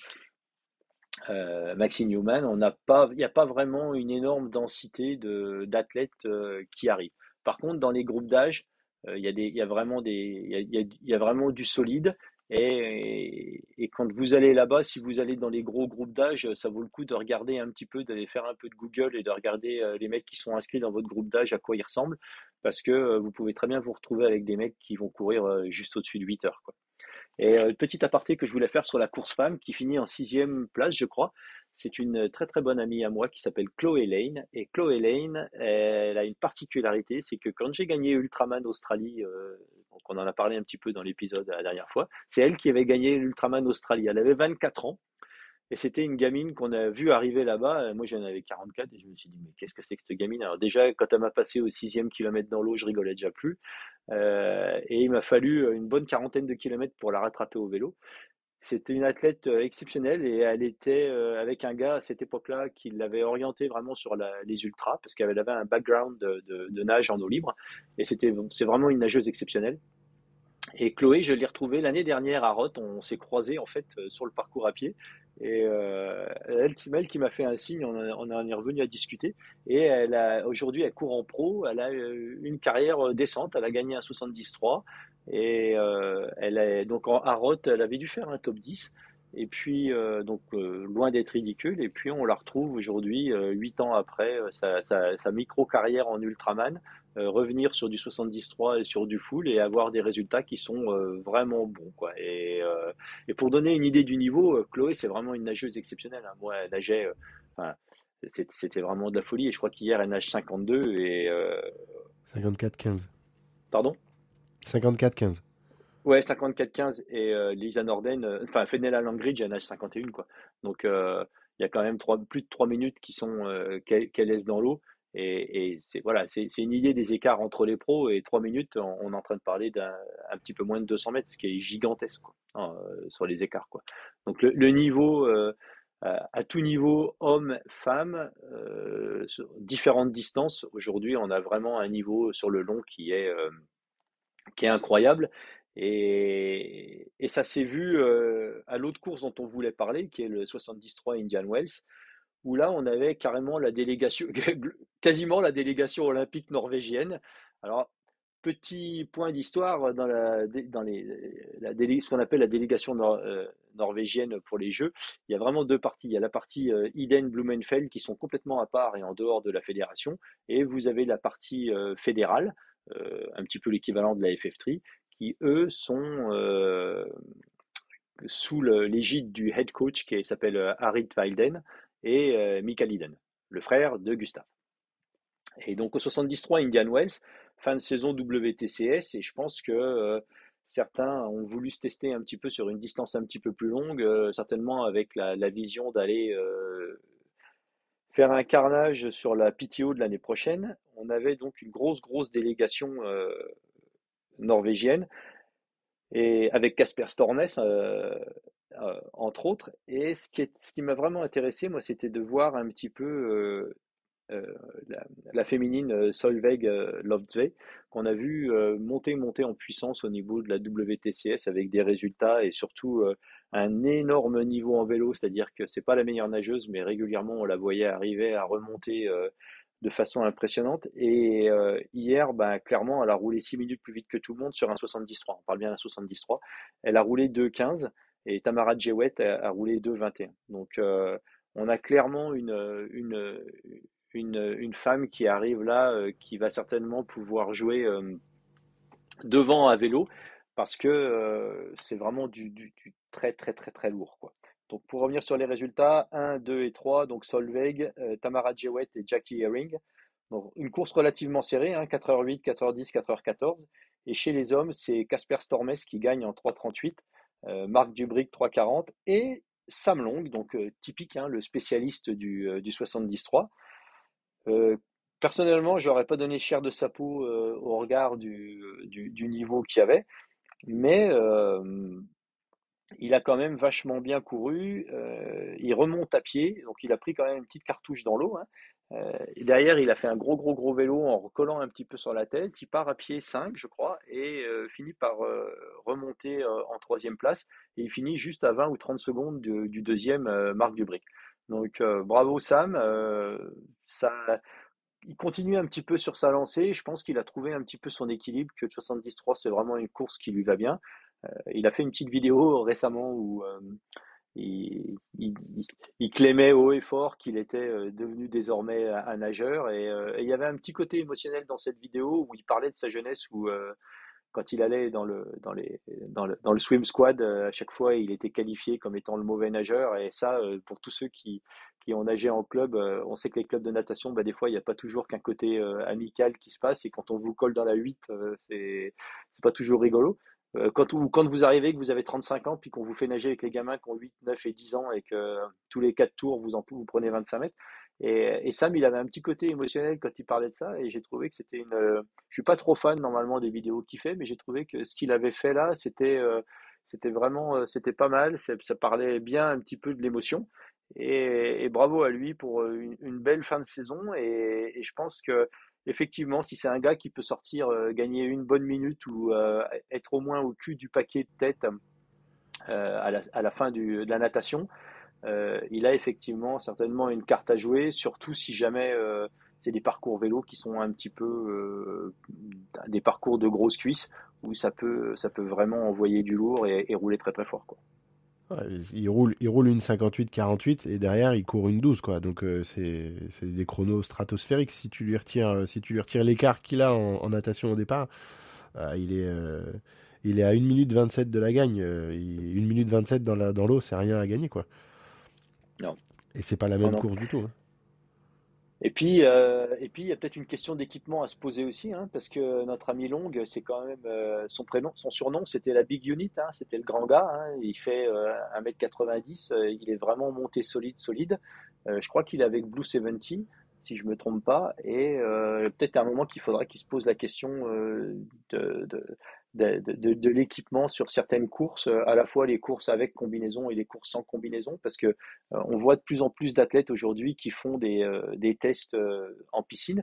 [SPEAKER 1] Euh, Maxime Newman, on n'a pas, il n'y a pas vraiment une énorme densité de, d'athlètes euh, qui arrivent. Par contre, dans les groupes d'âge, euh, il, y y y a, y a vraiment du solide. Et, quand vous allez là-bas, si vous allez dans les gros groupes d'âge, ça vaut le coup de regarder un petit peu, d'aller faire un peu de Google et de regarder les mecs qui sont inscrits dans votre groupe d'âge, à quoi ils ressemblent, parce que vous pouvez très bien vous retrouver avec des mecs qui vont courir juste au-dessus de 8 heures. Et euh, petit aparté que je voulais faire sur la course femme qui finit en sixième place, je crois. C'est une très très bonne amie à moi qui s'appelle Chloé Lane. Et Chloé Lane, elle a une particularité, c'est que quand j'ai gagné Ultraman Australie, euh, donc on en a parlé un petit peu dans l'épisode la dernière fois, c'est elle qui avait gagné l'Ultraman Australie. Elle avait 24 ans. Et c'était une gamine qu'on a vue arriver là-bas. Euh, moi, j'en avais 44 et je me suis dit, mais qu'est-ce que c'est que cette gamine? Alors déjà, quand elle m'a passé au sixième kilomètre dans l'eau, je rigolais déjà plus. Euh, et il m'a fallu une bonne quarantaine de kilomètres pour la rattraper au vélo. C'était une athlète euh, exceptionnelle et elle était avec un gars à cette époque-là qui l'avait orientée vraiment sur les ultras parce qu'elle avait un background de, de nage en eau libre. Et c'était, c'est vraiment une nageuse exceptionnelle. Et Chloé, je l'ai retrouvée l'année dernière à Roth. On s'est croisés en fait sur le parcours à pied. Et euh, elle, qui m'a fait un signe, on, est revenu à discuter. Et elle a aujourd'hui, elle court en pro. Elle a euh, une carrière euh, décente. Elle a gagné un 73 et euh, elle est donc en Roth, elle avait dû faire un top 10. Et puis, euh, donc, euh, loin d'être ridicule. Et puis, on la retrouve aujourd'hui, euh, huit ans après sa micro-carrière en Ultraman, revenir sur du 73 et sur du full et avoir des résultats qui sont vraiment bons. Quoi. Et, et, pour donner une idée du niveau, Chloé, c'est vraiment une nageuse exceptionnelle. Hein. Moi, elle nageait, enfin, c'était vraiment de la folie. Et je crois qu'hier, elle nage 52 et.
[SPEAKER 2] 54-15.
[SPEAKER 1] Pardon?
[SPEAKER 2] 54-15.
[SPEAKER 1] Ouais, 54-15 et euh, Lisa Norden, euh, enfin Fenella Langridge, elle nage 51 quoi. Donc euh, il y a quand même trois, plus de 3 minutes qui sont qu'elle laisse dans l'eau et, c'est voilà, c'est une idée des écarts entre les pros et 3 minutes, on, est en train de parler d'un un petit peu moins de 200 mètres, ce qui est gigantesque hein, sur les écarts. Donc le, niveau à tout niveau, hommes, femmes, sur différentes distances. Aujourd'hui, on a vraiment un niveau sur le long qui est qui est incroyable. Et, et ça s'est vu euh, à l'autre course dont on voulait parler, qui est le 73 Indian Wells, où là, on avait carrément la délégation, quasiment la délégation olympique norvégienne. Alors, petit point d'histoire dans, la, dans les, la, ce qu'on appelle la délégation euh, norvégienne pour les Jeux. Il y a vraiment deux parties. Il y a la partie euh, Iden Blumenfeld qui sont complètement à part et en dehors de la fédération, et vous avez la partie fédérale, un petit peu l'équivalent de la FF3, qui, eux, sont euh, sous l'égide du head coach qui s'appelle euh, Harit Weilden et euh, Michael Iden, le frère de Gustav. Et donc au 73 Indian Wells, fin de saison WTCS, et je pense que certains ont voulu se tester un petit peu sur une distance un petit peu plus longue, certainement avec la, vision d'aller faire un carnage sur la PTO de l'année prochaine. On avait donc une grosse, grosse délégation norvégienne, et avec Casper Stornes, euh, euh, entre autres. Et ce qui, m'a vraiment intéressé, moi, c'était de voir un petit peu euh, la, féminine Solveig Lovzve, qu'on a vu monter, monter en puissance au niveau de la WTCS avec des résultats et surtout un énorme niveau en vélo, c'est-à-dire que c'est pas la meilleure nageuse, mais régulièrement on la voyait arriver à remonter de façon impressionnante. Et euh, hier, bah, clairement, elle a roulé 6 minutes plus vite que tout le monde sur un 73. On parle bien d'un 73. Elle a roulé 2,15 et Tamara Jewett a, roulé 2,21. Donc, euh, on a clairement une, femme qui arrive là, euh, qui va certainement pouvoir jouer devant à vélo parce que c'est vraiment du, très, très, très, très lourd. Donc pour revenir sur les résultats, 1, 2 et 3, donc Solveig, euh, Tamara Jewett et Jackie Herring. Donc une course relativement serrée, 4h08, 4h10, 4h14. Et chez les hommes, c'est Casper Stormes qui gagne en 3h38, euh, Marc Dubric 3h40 et Sam Long, donc euh, typique, hein, le spécialiste du, du 73. personnellement, je n'aurais pas donné cher de sa peau au regard du, niveau qu'il y avait. Mais il a quand même vachement bien couru. Euh, il remonte à pied, donc il a pris quand même une petite cartouche dans l'eau. Hein. Euh, et derrière, il a fait un gros, gros, gros vélo en recollant un petit peu sur la tête. Il part à pied 5, je crois, et euh, finit par remonter en troisième place. Et il finit juste à 20 ou 30 secondes du, deuxième, Marc Dubric. Donc bravo Sam. il continue un petit peu sur sa lancée. Je pense qu'il a trouvé un petit peu son équilibre, que le 73, c'est vraiment une course qui lui va bien. Euh, il a fait une petite vidéo récemment où euh, il, il, clémait haut et fort qu'il était euh, devenu désormais un, nageur et, il y avait un petit côté émotionnel dans cette vidéo où il parlait de sa jeunesse où quand il allait dans le, dans, les, dans, le, dans le swim squad, à chaque fois, il était qualifié comme étant le mauvais nageur. Et ça, pour tous ceux qui, qui ont nagé en club, on sait que les clubs de natation, bah, des fois, il n'y a pas toujours qu'un côté amical qui se passe. Et quand on vous colle dans la 8, c'est pas toujours rigolo. Euh, quand, vous, quand vous arrivez, que vous avez 35 ans, puis qu'on vous fait nager avec les gamins qui ont 8, 9 et 10 ans et que tous les 4 tours, vous, en, prenez 25 mètres. Et, Sam, il avait un petit côté émotionnel quand il parlait de ça, et j'ai trouvé que c'était une. Euh, je suis pas trop fan normalement des vidéos qu'il fait, mais j'ai trouvé que ce qu'il avait fait là, c'était euh, vraiment c'était pas mal. Ça parlait bien un petit peu de l'émotion. Et, bravo à lui pour une, belle fin de saison. Et je pense que effectivement, si c'est un gars qui peut sortir, euh, gagner une bonne minute ou euh, être au moins au cul du paquet de tête euh, à, la, fin de la natation, il a effectivement certainement une carte à jouer, surtout si jamais c'est des parcours vélo qui sont un petit peu des parcours de grosses cuisses où ça peut, vraiment envoyer du lourd et, rouler très très fort.
[SPEAKER 2] Il, roule, il roule une 58-48 et derrière il court une 12 quoi. Donc euh, c'est des chronos stratosphériques. Si tu lui retires, euh, si tu lui retires l'écart qu'il a en, natation au départ, euh, il est il est à 1 minute 27 de la gagne. 1 minute 27 dans l'eau, dans c'est rien à gagner quoi.
[SPEAKER 1] Non.
[SPEAKER 2] Et c'est pas la même course du tout. Hein.
[SPEAKER 1] Et puis, euh, et puis, il y a peut-être une question d'équipement à se poser aussi, hein, parce que notre ami Long, c'est quand même euh, son prénom, son surnom, c'était la Big Unit, hein, c'était le grand gars. Hein, il fait euh, 1m90, euh, il est vraiment monté solide, solide. Euh, je crois qu'il est avec Blue 70, si je me trompe pas. Et peut-être à un moment qu'il faudra qu'il se pose la question de, de, de, l'équipement sur certaines courses, euh, à la fois les courses avec combinaison et les courses sans combinaison, parce que euh, on voit de plus en plus d'athlètes aujourd'hui qui font des, euh, tests en piscine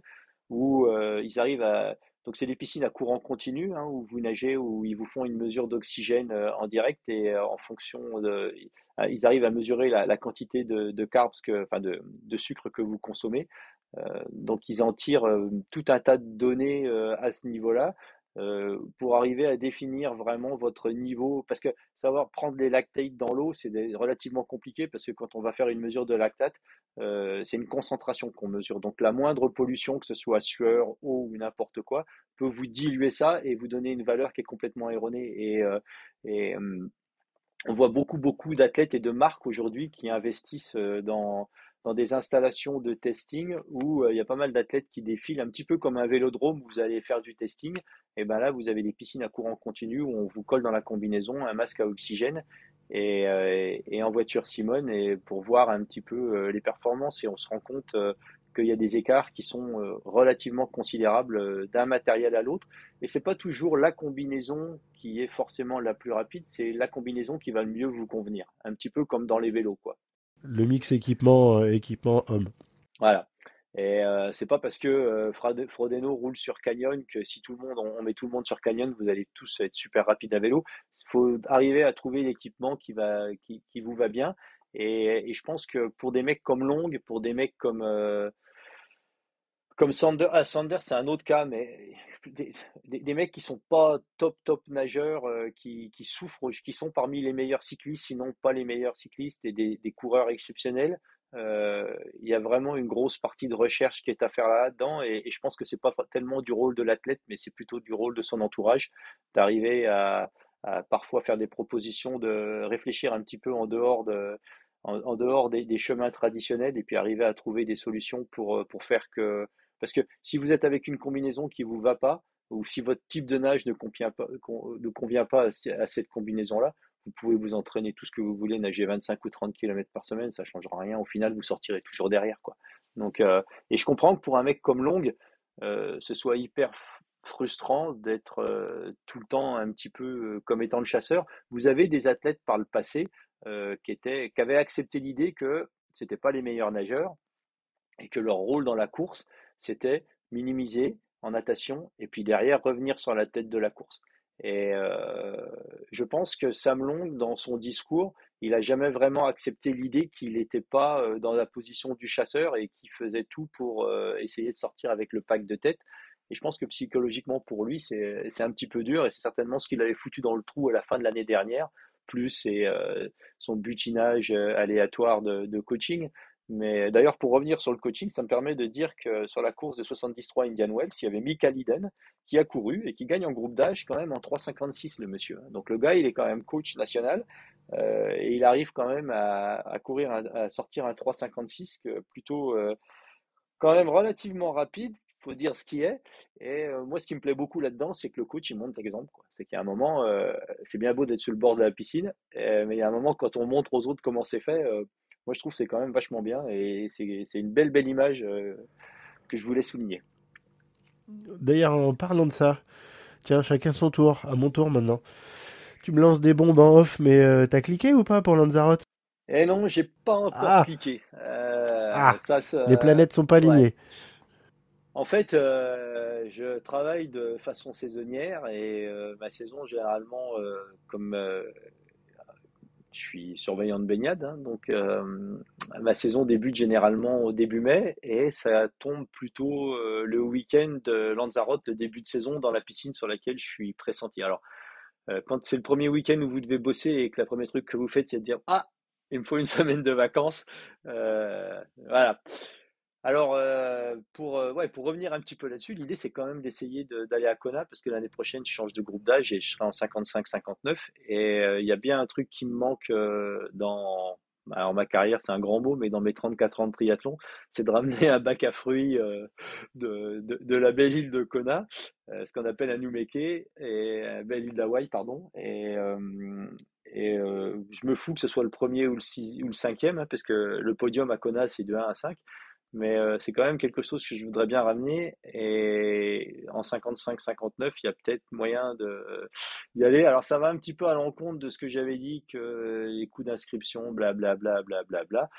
[SPEAKER 1] où ils arrivent à donc c'est des piscines à courant continu hein, où vous nagez, où ils vous font une mesure d'oxygène en direct et en fonction ils arrivent à mesurer la, la quantité de, de carbs, que, enfin de, de, sucre que vous consommez. donc ils en tirent tout un tas de données à ce niveau-là euh, pour arriver à définir vraiment votre niveau? Parce que savoir prendre les lactates dans l'eau, c'est relativement compliqué parce que quand on va faire une mesure de lactate, euh, c'est une concentration qu'on mesure. Donc la moindre pollution, que ce soit sueur, eau ou n'importe quoi, peut vous diluer ça et vous donner une valeur qui est complètement erronée. Et, euh, et on voit beaucoup, beaucoup d'athlètes et de marques aujourd'hui qui investissent dans dans des installations de testing où euh, il y a pas mal d'athlètes qui défilent un petit peu comme un vélodrome où vous allez faire du testing. Et ben là, vous avez des piscines à courant continu où on vous colle dans la combinaison un masque à oxygène et, euh, en voiture Simone et pour voir un petit peu euh, les performances et on se rend compte qu'il y a des écarts qui sont relativement considérables d'un matériel à l'autre. Et c'est pas toujours la combinaison qui est forcément la plus rapide, c'est la combinaison qui va le mieux vous convenir. Un petit peu comme dans les vélos, quoi
[SPEAKER 2] le mix équipement euh, équipement homme.
[SPEAKER 1] Voilà. Et euh, c'est pas parce que euh, Frodeno roule sur Canyon que si tout le monde, on, met tout le monde sur Canyon, vous allez tous être super rapide à vélo. Il faut arriver à trouver l'équipement qui va, qui, vous va bien. Et, et, je pense que pour des mecs comme Long, pour des mecs comme euh, comme Sander, ah, Sander c'est un autre cas, mais des, des, mecs qui sont pas top top nageurs, euh, qui, qui, souffrent, qui sont parmi les meilleurs cyclistes, sinon pas les meilleurs cyclistes, et des, des coureurs exceptionnels. Euh, il y a vraiment une grosse partie de recherche qui est à faire là-dedans, et, je pense que c'est pas tellement du rôle de l'athlète, mais c'est plutôt du rôle de son entourage d'arriver à, parfois faire des propositions, de réfléchir un petit peu en dehors de en, en dehors des, chemins traditionnels, et puis arriver à trouver des solutions pour pour faire que parce que si vous êtes avec une combinaison qui ne vous va pas, ou si votre type de nage ne convient pas, à cette combinaison-là, vous pouvez vous entraîner tout ce que vous voulez, nager 25 ou 30 km par semaine, ça ne changera rien. Au final, vous sortirez toujours derrière. Quoi. Donc, euh, et je comprends que pour un mec comme Long, euh, ce soit hyper frustrant d'être euh, tout le temps un petit peu comme étant le chasseur. Vous avez des athlètes par le passé qui, étaient, qui avaient accepté l'idée que ce n'étaient pas les meilleurs nageurs et que leur rôle dans la course, c'était minimiser en natation et puis derrière revenir sur la tête de la course. Et euh, je pense que Sam Long, dans son discours, il a jamais vraiment accepté l'idée qu'il n'était pas euh, dans la position du chasseur et qu'il faisait tout pour euh, essayer de sortir avec le pack de tête. Et je pense que psychologiquement pour lui, c'est un petit peu dur et c'est certainement ce qu'il avait foutu dans le trou à la fin de l'année dernière, plus et, son butinage aléatoire de coaching. Mais d'ailleurs, pour revenir sur le coaching, ça me permet de dire que sur la course de 73 Indian Wells, il y avait Mika Liden qui a couru et qui gagne en groupe d'âge quand même en 3,56 le monsieur. Donc le gars, il est quand même coach national euh, et il arrive quand même à, courir, à sortir un 3,56 que plutôt euh, quand même relativement rapide. Faut dire ce qui est. Et euh, moi, ce qui me plaît beaucoup là-dedans, c'est que le coach, il montre l'exemple. C'est qu'il y a un moment, euh, c'est bien beau d'être sur le bord de la piscine, euh, mais il y a un moment, quand on montre aux autres comment c'est fait, moi je trouve que c'est quand même vachement bien et c'est une belle belle image euh, que je voulais souligner.
[SPEAKER 2] D'ailleurs, en parlant de ça, tiens, chacun son tour, à mon tour maintenant. Tu me lances des bombes en off, mais euh, t'as cliqué ou pas pour Lanzarote?
[SPEAKER 1] Eh non, j'ai pas encore ah. cliqué.
[SPEAKER 2] Euh, ah, ça, ça, les planètes sont pas alignées. Ouais.
[SPEAKER 1] En fait, euh, je travaille de façon saisonnière et ma saison généralement, comme je suis surveillant de baignade, hein, donc euh, ma saison débute généralement au début mai et ça tombe plutôt euh, le week-end de Lanzarote, le début de saison dans la piscine sur laquelle je suis pressenti. Alors, euh, quand c'est le premier week-end où vous devez bosser et que le premier truc que vous faites, c'est de dire Ah, il me faut une semaine de vacances. Voilà. Alors, pour, ouais, pour revenir un petit peu là-dessus, l'idée, c'est quand même d'essayer d'aller à Kona parce que l'année prochaine, je change de groupe d'âge et je serai en 55-59. Et il y a bien un truc qui me manque dans alors ma carrière c'est un grand mot, mais dans mes 34 ans de triathlon, c'est de ramener un bac à fruits de, de, la belle île de Kona, ce qu'on appelle un et belle île d'Hawaï, pardon. Et, et je me fous que ce soit le premier ou le, six, ou le cinquième, hein, parce que le podium à Kona c'est de 1 à 5 mais euh, c'est quand même quelque chose que je voudrais bien ramener. Et en 55-59, il y a peut-être moyen d'y aller. Alors ça va un petit peu à l'encontre de ce que j'avais dit, que les coûts d'inscription, blablabla, blablabla.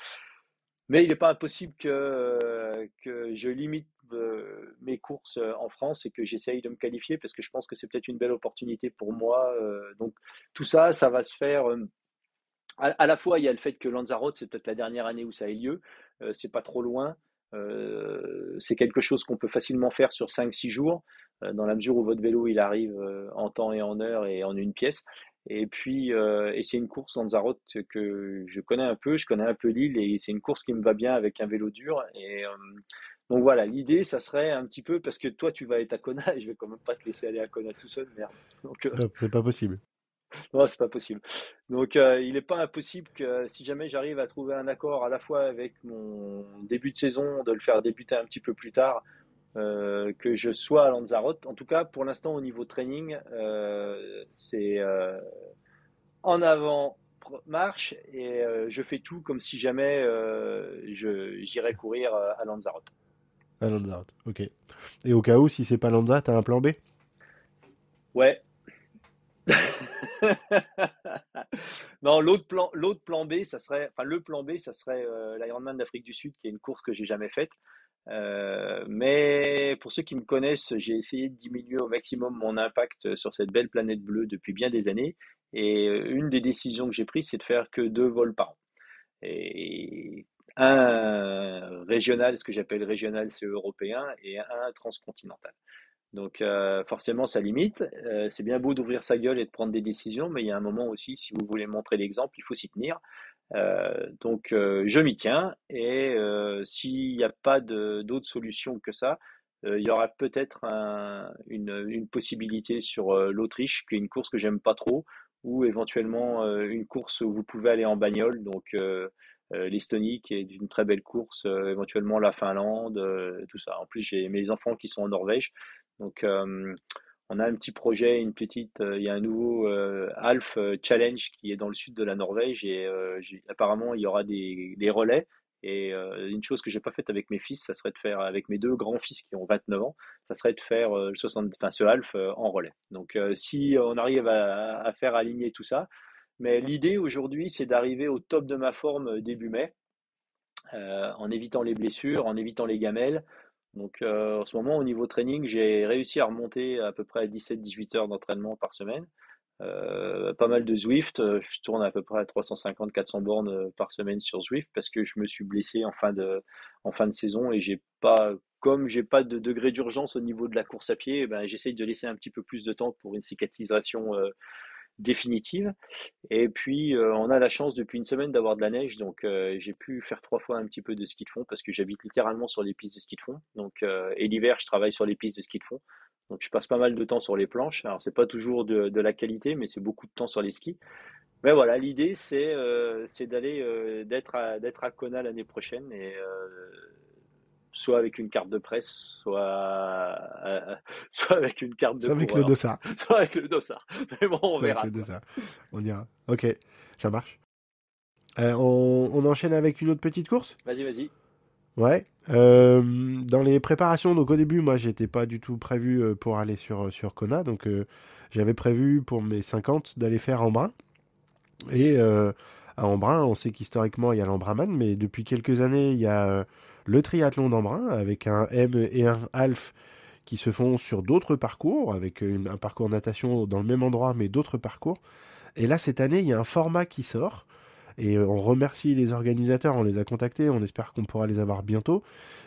[SPEAKER 1] Mais il n'est pas impossible que, que je limite euh, mes courses en France et que j'essaye de me qualifier parce que je pense que c'est peut-être une belle opportunité pour moi. Euh, donc tout ça, ça va se faire. À, la fois, il y a le fait que Lanzarote, c'est peut-être la dernière année où ça a lieu. Euh, c'est pas trop loin. Euh, c'est quelque chose qu'on peut facilement faire sur 5-6 jours, euh, dans la mesure où votre vélo il arrive en temps et en heure et en une pièce. Et puis, et c'est une course en Lanzarote que je connais un peu, je connais un peu l'île et c'est une course qui me va bien avec un vélo dur. Et donc voilà, l'idée, ça serait un petit peu parce que toi tu vas être à Kona et je vais quand même pas te laisser aller à Kona tout seul, merde.
[SPEAKER 2] C'est pas possible.
[SPEAKER 1] Non, c'est pas possible. Donc, euh, il n'est pas impossible que si jamais j'arrive à trouver un accord à la fois avec mon début de saison, de le faire débuter un petit peu plus tard, euh, que je sois à Lanzarote. En tout cas, pour l'instant, au niveau training, euh, c'est en avant marche et je fais tout comme si jamais j'irais courir à Lanzarote.
[SPEAKER 2] À Lanzarote, ok. Et au cas où, si c'est pas Lanzarote, tu as un plan B?
[SPEAKER 1] Ouais, non, l'autre plan, plan B, ça serait, enfin le plan B, ça serait euh, l'Ironman d'Afrique du Sud, qui est une course que j'ai jamais faite. Euh, mais pour ceux qui me connaissent, j'ai essayé de diminuer au maximum mon impact sur cette belle planète bleue depuis bien des années. Et euh, une des décisions que j'ai prises, c'est de faire que deux vols par an. Et un régional, ce que j'appelle régional, c'est européen, et un transcontinental. Donc euh, forcément, ça limite. Euh, c'est bien beau d'ouvrir sa gueule et de prendre des décisions, mais il y a un moment aussi, si vous voulez montrer l'exemple, il faut s'y tenir. Euh, donc je m'y tiens et s'il n'y a pas d'autre solution que ça, il y aura peut-être une, une, possibilité sur l'Autriche, qui est une course que j'aime pas trop, ou éventuellement une course où vous pouvez aller en bagnole. Donc l'Estonie qui est une très belle course, éventuellement la Finlande, tout ça. En plus, j'ai mes enfants qui sont en Norvège, donc, on a un petit projet, une petite, il y a un nouveau Alf Challenge qui est dans le sud de la Norvège et apparemment il y aura des, relais. Et une chose que j'ai pas faite avec mes fils, ça serait de faire avec mes deux grands fils qui ont 29 ans, ça serait de faire le 60, enfin, ce Alf en relais. Donc si on arrive à, faire aligner tout ça, mais l'idée aujourd'hui c'est d'arriver au top de ma forme début mai, en évitant les blessures, en évitant les gamelles, donc euh, en ce moment, au niveau training, j'ai réussi à remonter à peu près à 17-18 heures d'entraînement par semaine. Euh, pas mal de Zwift, euh, je tourne à peu près à 350-400 bornes par semaine sur Zwift parce que je me suis blessé en fin de, en fin de saison et j'ai pas, comme j'ai pas de degré d'urgence au niveau de la course à pied, eh ben, j'essaye de laisser un petit peu plus de temps pour une cicatrisation définitive. Et puis, euh, on a la chance depuis une semaine d'avoir de la neige, donc euh, j'ai pu faire trois fois un petit peu de ski de fond parce que j'habite littéralement sur les pistes de ski de fond. Donc, euh, et l'hiver, je travaille sur les pistes de ski de fond. Donc, je passe pas mal de temps sur les planches. Alors, c'est pas toujours de, la qualité, mais c'est beaucoup de temps sur les skis. Mais voilà, l'idée, c'est c'est d'aller d'être à, d'être à Kona l'année prochaine et soit avec une carte de presse, soit, euh, soit avec une carte de
[SPEAKER 2] Soit avec le dossard.
[SPEAKER 1] Soit avec le dossard. Mais bon, on verra.
[SPEAKER 2] Avec le dossard. On dira. Ok, ça marche. Euh, on, on, enchaîne avec une autre petite course?
[SPEAKER 1] Vas-y, vas-y.
[SPEAKER 2] Ouais. Euh, dans les préparations, donc au début, moi, j'étais pas du tout prévu pour aller sur, sur Kona. Donc, j'avais prévu pour mes 50 d'aller faire Embrun. Et à Embrun, on sait qu'historiquement, il y a l'Embrunman, mais depuis quelques années, il y a le triathlon d'Embrun avec un M et un Alf qui se font sur d'autres parcours, avec un parcours natation dans le même endroit mais d'autres parcours. Et là, cette année, il y a un format qui sort. Et on remercie les organisateurs, on les a contactés, on espère qu'on pourra les avoir bientôt.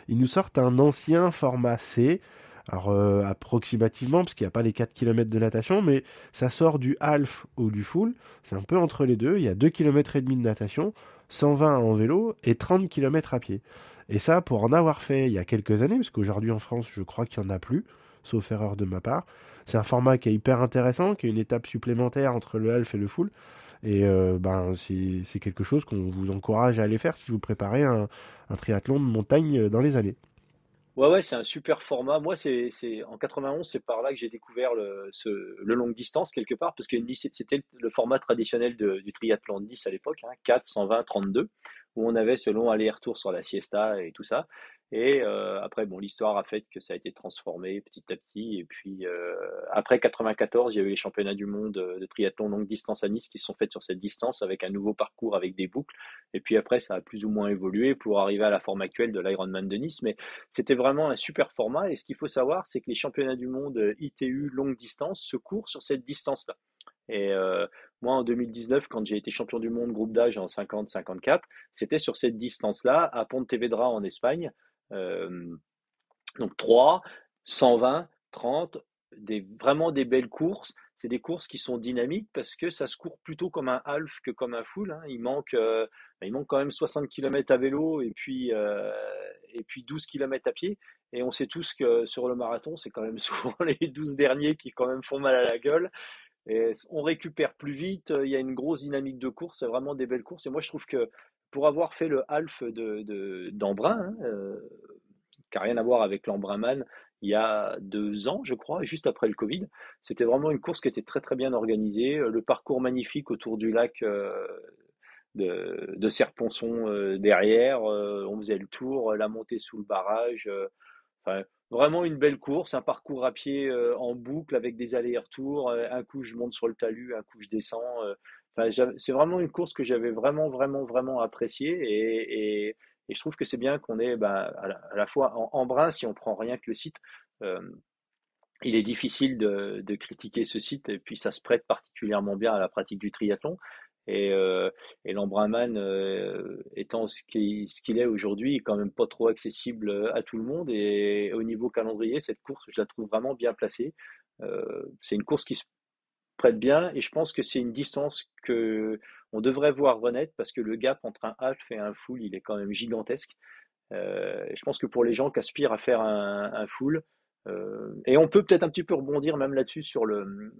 [SPEAKER 2] Ils nous sortent un ancien format C, alors euh, approximativement, parce qu'il n'y a pas les 4 km de natation, mais ça sort du half ou du full, c'est un peu entre les deux, il y a 2 km et demi de natation, 120 en vélo et 30 km à pied. Et ça, pour en avoir fait il y a quelques années, parce qu'aujourd'hui en France, je crois qu'il n'y en a plus, sauf erreur de ma part, c'est un format qui est hyper intéressant, qui est une étape supplémentaire entre le half et le full. Et ben, c'est quelque chose qu'on vous encourage à aller faire si vous préparez un, triathlon de montagne dans les années.
[SPEAKER 1] Ouais, ouais, c'est un super format. Moi, c'est, en 91, c'est par là que j'ai découvert le, longue distance quelque part, parce que c'était le format traditionnel du triathlon de Nice à l'époque, hein, 4, 120, 32, où on avait ce long aller-retour sur la siesta et tout ça. Et euh, après, bon, l'histoire a fait que ça a été transformé petit à petit. Et puis, euh, après 94, il y a eu les championnats du monde de triathlon longue distance à Nice qui se sont faits sur cette distance avec un nouveau parcours avec des boucles. Et puis après, ça a plus ou moins évolué pour arriver à la forme actuelle de l'Ironman de Nice. Mais c'était vraiment un super format. Et ce qu'il faut savoir, c'est que les championnats du monde ITU longue distance se courent sur cette distance-là. Et euh, moi, en 2019, quand j'ai été champion du monde groupe d'âge en 50-54, c'était sur cette distance-là, à Pontevedra en Espagne, euh, donc 3, 120, 30, des, vraiment des belles courses. C'est des courses qui sont dynamiques parce que ça se court plutôt comme un half que comme un full. Hein. Il, manque, euh, il manque quand même 60 km à vélo et puis, et puis 12 km à pied. Et on sait tous que sur le marathon, c'est quand même souvent les 12 derniers qui quand même font mal à la gueule. On récupère plus vite, il y a une grosse dynamique de course, c'est vraiment des belles courses. Et moi, je trouve que pour avoir fait le half de, d'Embrun, hein, euh, qui n'a rien à voir avec l'Embrunman, il y a deux ans, je crois, juste après le Covid. C'était vraiment une course qui était très très bien organisée. Le parcours magnifique autour du lac euh, de, de Serponçon euh, derrière. on faisait le tour, la montée sous le barrage. Vraiment une belle course, un parcours à pied en boucle avec des allers-retours. un coup, je monte sur le talus, un coup, je descends c'est vraiment une course que j'avais vraiment, vraiment, vraiment appréciée et, et, je trouve que c'est bien qu'on ait bah, à, la, fois en, en, brin, si on prend rien que le site, euh, il est difficile de, de, critiquer ce site et puis ça se prête particulièrement bien à la pratique du triathlon. Et, euh, et l'Embrunman euh, étant ce qu'il est aujourd'hui, quand même pas trop accessible à tout le monde. Et au niveau calendrier, cette course, je la trouve vraiment bien placée. Euh, c'est une course qui se prête bien et je pense que c'est une distance que on devrait voir renaître parce que le gap entre un half et un full, il est quand même gigantesque. Euh, je pense que pour les gens qui aspirent à faire un, un full, euh, et on peut peut-être un petit peu rebondir même là-dessus sur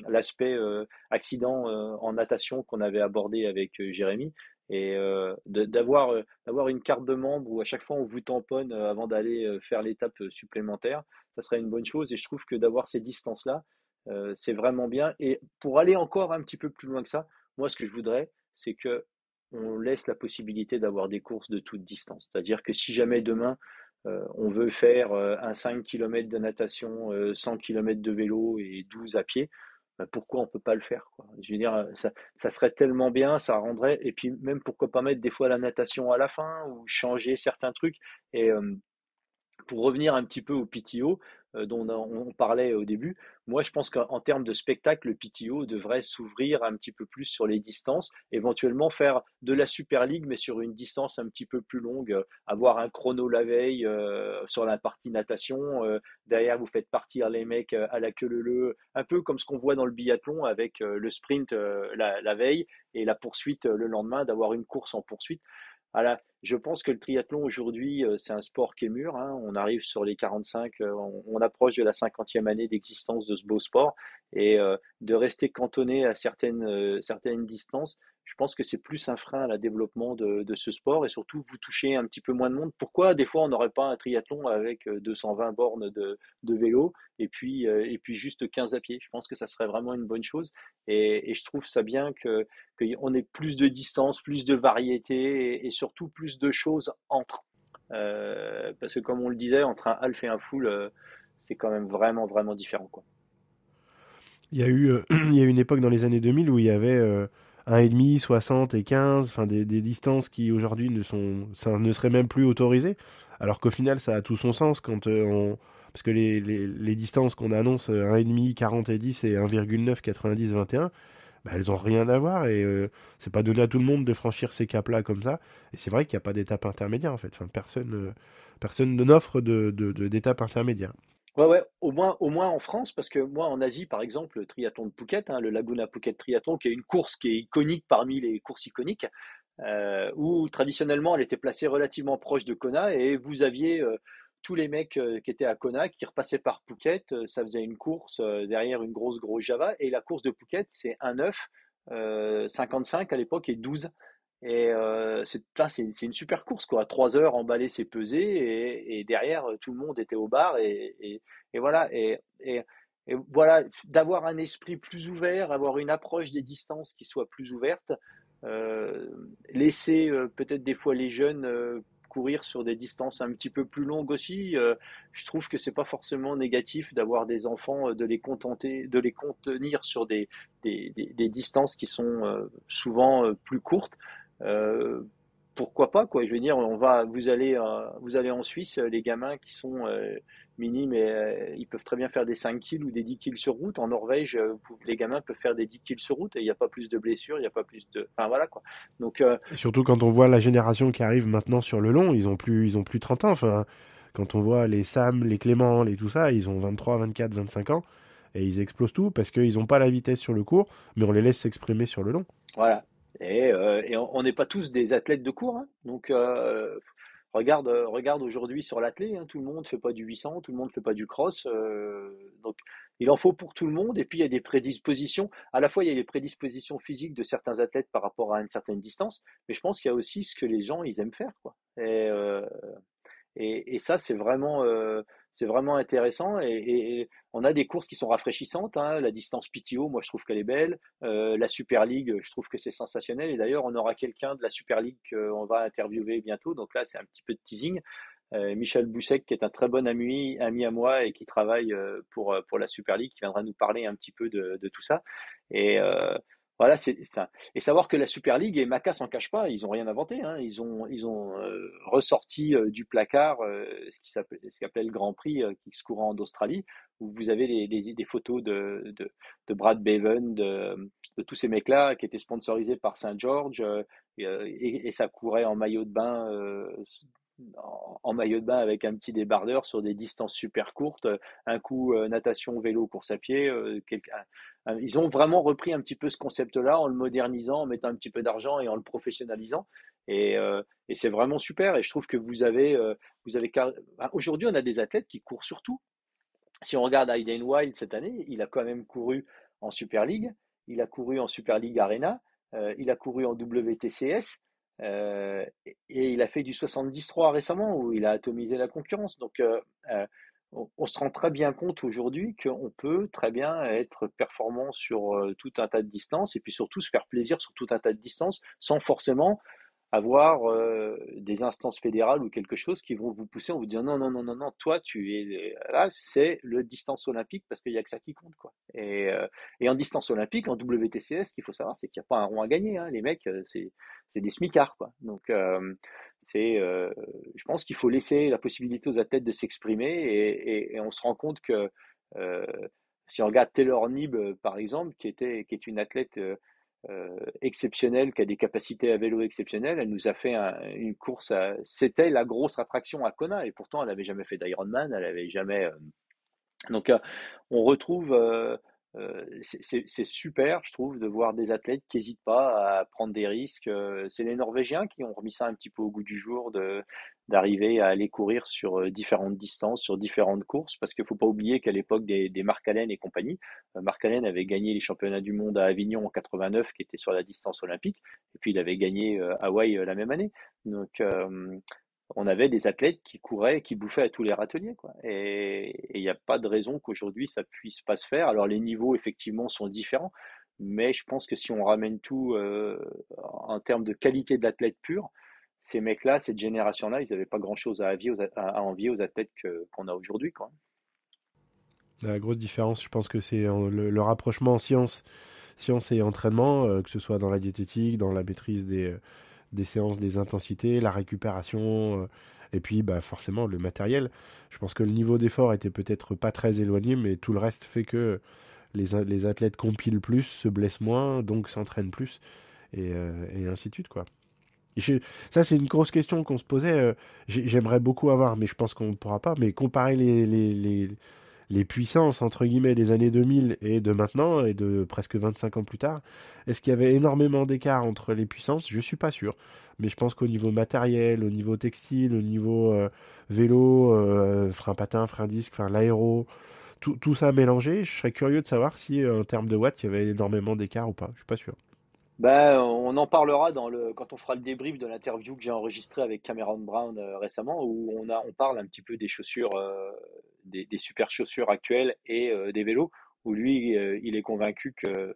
[SPEAKER 1] l'aspect euh, accident euh, en natation qu'on avait abordé avec Jérémy et d'avoir, d'avoir une carte de membre où à chaque fois on vous tamponne avant d'aller faire l'étape supplémentaire, ça serait une bonne chose et je trouve que d'avoir ces distances-là, euh, c'est vraiment bien. Et pour aller encore un petit peu plus loin que ça, moi, ce que je voudrais, c'est que on laisse la possibilité d'avoir des courses de toute distance. C'est-à-dire que si jamais demain, on veut faire euh, un 5 km de natation, 100 km de vélo et 12 à pied, bah, pourquoi on peut pas le faire Je veux dire, ça, serait tellement bien, ça rendrait, et puis même pourquoi pas mettre des fois la natation à la fin ou changer certains trucs. Et pour revenir un petit peu au PTO, euh, dont on parlait au début, moi je pense qu'en termes de spectacle, le PTO devrait s'ouvrir un petit peu plus sur les distances, éventuellement faire de la Super League, mais sur une distance un petit peu plus longue, euh, avoir un chrono la veille euh, sur la partie natation, derrière vous faites partir les mecs à la queue leu un peu comme ce qu'on voit dans le biathlon avec le sprint la, veille et la poursuite le lendemain, d'avoir une course en poursuite. Voilà, je pense que le triathlon aujourd'hui, euh, c'est un sport qui est mûr. Hein. On arrive sur les 45, euh, on, approche de la 50e année d'existence de ce beau sport. Et euh, de rester cantonné à certaines, certaines distances, je pense que c'est plus un frein à la développement de, ce sport et surtout vous touchez un petit peu moins de monde. Pourquoi des fois on n'aurait pas un triathlon avec 220 bornes de, de vélo et puis, et puis juste 15 à pied? Je pense que ça serait vraiment une bonne chose et, je trouve ça bien qu'on ait plus de distance, plus de variété et, et surtout plus de choses entre. Euh, parce que comme on le disait, entre un half et un full, euh, c'est quand même vraiment, vraiment différent. Quoi.
[SPEAKER 2] Il y a eu euh, il y a une époque dans les années 2000 où il y avait 1,5, 60 et 15, enfin des, distances qui aujourd'hui ne ne serait même plus autorisé, alors qu'au final ça a tout son sens quand parce que les, les, les distances qu'on annonce 1,5, 40 et 10 et 1,9, 90, 21, bah, elles ont rien à voir et euh, c'est pas donné à tout le monde de franchir ces caps-là comme ça. Et c'est vrai qu'il n'y a pas d'étape intermédiaire en fait. Personne, euh, personne n'offre de, d'étape intermédiaire.
[SPEAKER 1] Ouais, ouais, au moins, au moins en France, parce que moi en Asie, par exemple, le triathlon de Phuket, hein, le Laguna Phuket Triathlon, qui est une course qui est iconique parmi les courses iconiques, euh, où traditionnellement elle était placée relativement proche de Kona et vous aviez tous les mecs euh, qui étaient à Kona, qui repassaient par Phuket, euh, ça faisait une course euh, derrière une grosse, grosse Java. Et la course de Phuket, c'est un œuf 55 à l'époque et 12. Et c'est c'est une super course quoi. Trois heures emballer, c'est pesé et, derrière tout le monde était au bar et, et, voilà et, voilà d'avoir un esprit plus ouvert, avoir une approche des distances qui soit plus ouverte, euh, laisser peut-être des fois les jeunes courir sur des distances un petit peu plus longues aussi. je trouve que c'est pas forcément négatif d'avoir des enfants, de les contenter, de les contenir sur des, des, distances qui sont souvent plus courtes. Euh, pourquoi pas quoi Je veux dire, on va, vous allez, euh, vous allez en Suisse, les gamins qui sont euh, minimes, et, ils peuvent très bien faire des 5 kills ou des 10 kills sur route. En Norvège, les gamins peuvent faire des 10 kills sur route et il n'y a pas plus de blessures, il n'y a pas plus de, enfin voilà quoi. Donc
[SPEAKER 2] surtout quand on voit la génération qui arrive maintenant sur le long, ils ont plus, ils ont plus 30 ans. Enfin, quand on voit les Sam, les Clément, les tout ça, ils ont 23, 24, 25 ans et ils explosent tout parce qu'ils n'ont pas la vitesse sur le court, mais on les laisse s'exprimer sur le long.
[SPEAKER 1] Voilà, et, euh, et on n'est pas tous des athlètes de cours. Hein. Donc, euh, regarde, regarde aujourd'hui sur l'athlète, hein, tout le monde ne fait pas du 800, tout le monde ne fait pas du cross. Euh, donc, il en faut pour tout le monde. Et puis, il y a des prédispositions. À la fois, il y a les prédispositions physiques de certains athlètes par rapport à une certaine distance. Mais je pense qu'il y a aussi ce que les gens, ils aiment faire. Et, et ça, c'est vraiment c'est vraiment intéressant et, on a des courses qui sont rafraîchissantes. Hein. La distance PTO, moi je trouve qu'elle est belle. Euh, la Super League, je trouve que c'est sensationnel. Et d'ailleurs, on aura quelqu'un de la Super League qu'on va interviewer bientôt. Donc là, c'est un petit peu de teasing. Euh, Michel Boussec, qui est un très bon ami, ami à moi et qui travaille euh, pour, la Super League, qui viendra nous parler un petit peu de, tout ça. Voilà, c'est, enfin, et savoir que la Super League et Maca s'en cache pas, ils ont rien inventé. Hein. Ils ont, ils ont euh, ressorti euh, du placard euh, ce qui s'appelle, ce le Grand Prix qui se courant d'Australie, où vous avez des, des, photos de, de, de, Brad Bevan, de, de tous ces mecs-là qui étaient sponsorisés par Saint George, et, et, ça courait en maillot de bain en maillot de bain avec un petit débardeur sur des distances super courtes, un coup natation, vélo, course à pied. ils ont vraiment repris un petit peu ce concept-là en le modernisant, en mettant un petit peu d'argent et en le professionnalisant. Et, c'est vraiment super. Et je trouve que vous avez, vous avez aujourd'hui, on a des athlètes qui courent surtout. Si on regarde Aiden Wild cette année, il a quand même couru en Super League, il a couru en Super League Arena, il a couru en WTCS. Euh, et il a fait du 73 récemment où il a atomisé la concurrence. Donc, euh, euh, on, se rend très bien compte aujourd'hui qu'on peut très bien être performant sur tout un tas de distances et puis surtout se faire plaisir sur tout un tas de distances sans forcément avoir euh, des instances fédérales ou quelque chose qui vont vous pousser en vous disant non, non, non, non, non, toi, tu es là, c'est le distance olympique parce qu'il n'y a que ça qui compte. Quoi. Et, euh, en distance olympique, en WTCS, ce qu'il faut savoir, c'est qu'il n'y a pas un rond à gagner. Hein. Les mecs, euh, c'est, des smicards. Quoi. Donc, c'est, je pense qu'il faut laisser la possibilité aux athlètes de s'exprimer et, on se rend compte que si on regarde Taylor Nib, par exemple, qui, était, qui est une athlète exceptionnelle, qui a des capacités à vélo exceptionnelles. Elle nous a fait une course. C'était la grosse attraction à Kona, et pourtant elle n'avait jamais fait d'Ironman, elle n'avait jamais. Euh, donc euh, on retrouve euh, c'est super, je trouve, de voir des athlètes qui n'hésitent pas à prendre des risques. Euh, c'est les Norvégiens qui ont remis ça un petit peu au goût du jour, d'arriver à aller courir sur euh, différentes distances, sur différentes courses, parce qu'il ne faut pas oublier qu'à l'époque des, des Mark Allen et compagnie, Mark Allen avait gagné les championnats du monde à Avignon en 89, qui était sur la distance olympique, et puis il avait gagné Hawaï la même année. Donc on avait des athlètes qui couraient, qui bouffaient à tous les râteliers. Et il n'y a pas de raison qu'aujourd'hui ça puisse pas se faire. Alors les niveaux effectivement sont différents, mais je pense que si on ramène tout euh, en termes de qualité d'athlète pur, ces mecs-là, cette génération-là, ils n'avaient pas grand-chose à, envier aux athlètes qu'on a aujourd'hui.
[SPEAKER 2] La grosse différence, je pense que c'est euh, le, rapprochement science, science et entraînement, euh, que ce soit dans la diététique, dans la maîtrise des des séances, des intensités, la récupération, euh, et puis bah, forcément le matériel. Je pense que le niveau d'effort était peut-être pas très éloigné, mais tout le reste fait que les, athlètes compilent plus, se blessent moins, donc s'entraînent plus, et, euh, et, ainsi de suite. quoi. Ça, c'est une grosse question qu'on se posait. Euh, j'aimerais beaucoup avoir, mais je pense qu'on ne pourra pas. Mais comparer les, les, les puissances, entre guillemets, des années 2000 et de maintenant, et de presque 25 ans plus tard, est-ce qu'il y avait énormément d'écart entre les puissances? Je ne suis pas sûr. Mais je pense qu'au niveau matériel, au niveau textile, au niveau euh, vélo, euh, frein patin, frein disque, enfin l'aéro, tout, tout, ça mélangé, je serais curieux de savoir si, en termes de watts, il y avait énormément d'écart ou pas. Je suis pas sûr.
[SPEAKER 1] Ben, on en parlera quand on fera le débrief de l'interview que j'ai enregistré avec Cameron Brown euh, récemment, où on, parle un petit peu des chaussures, euh, des, super chaussures actuelles et euh, des vélos, où lui, il est convaincu que,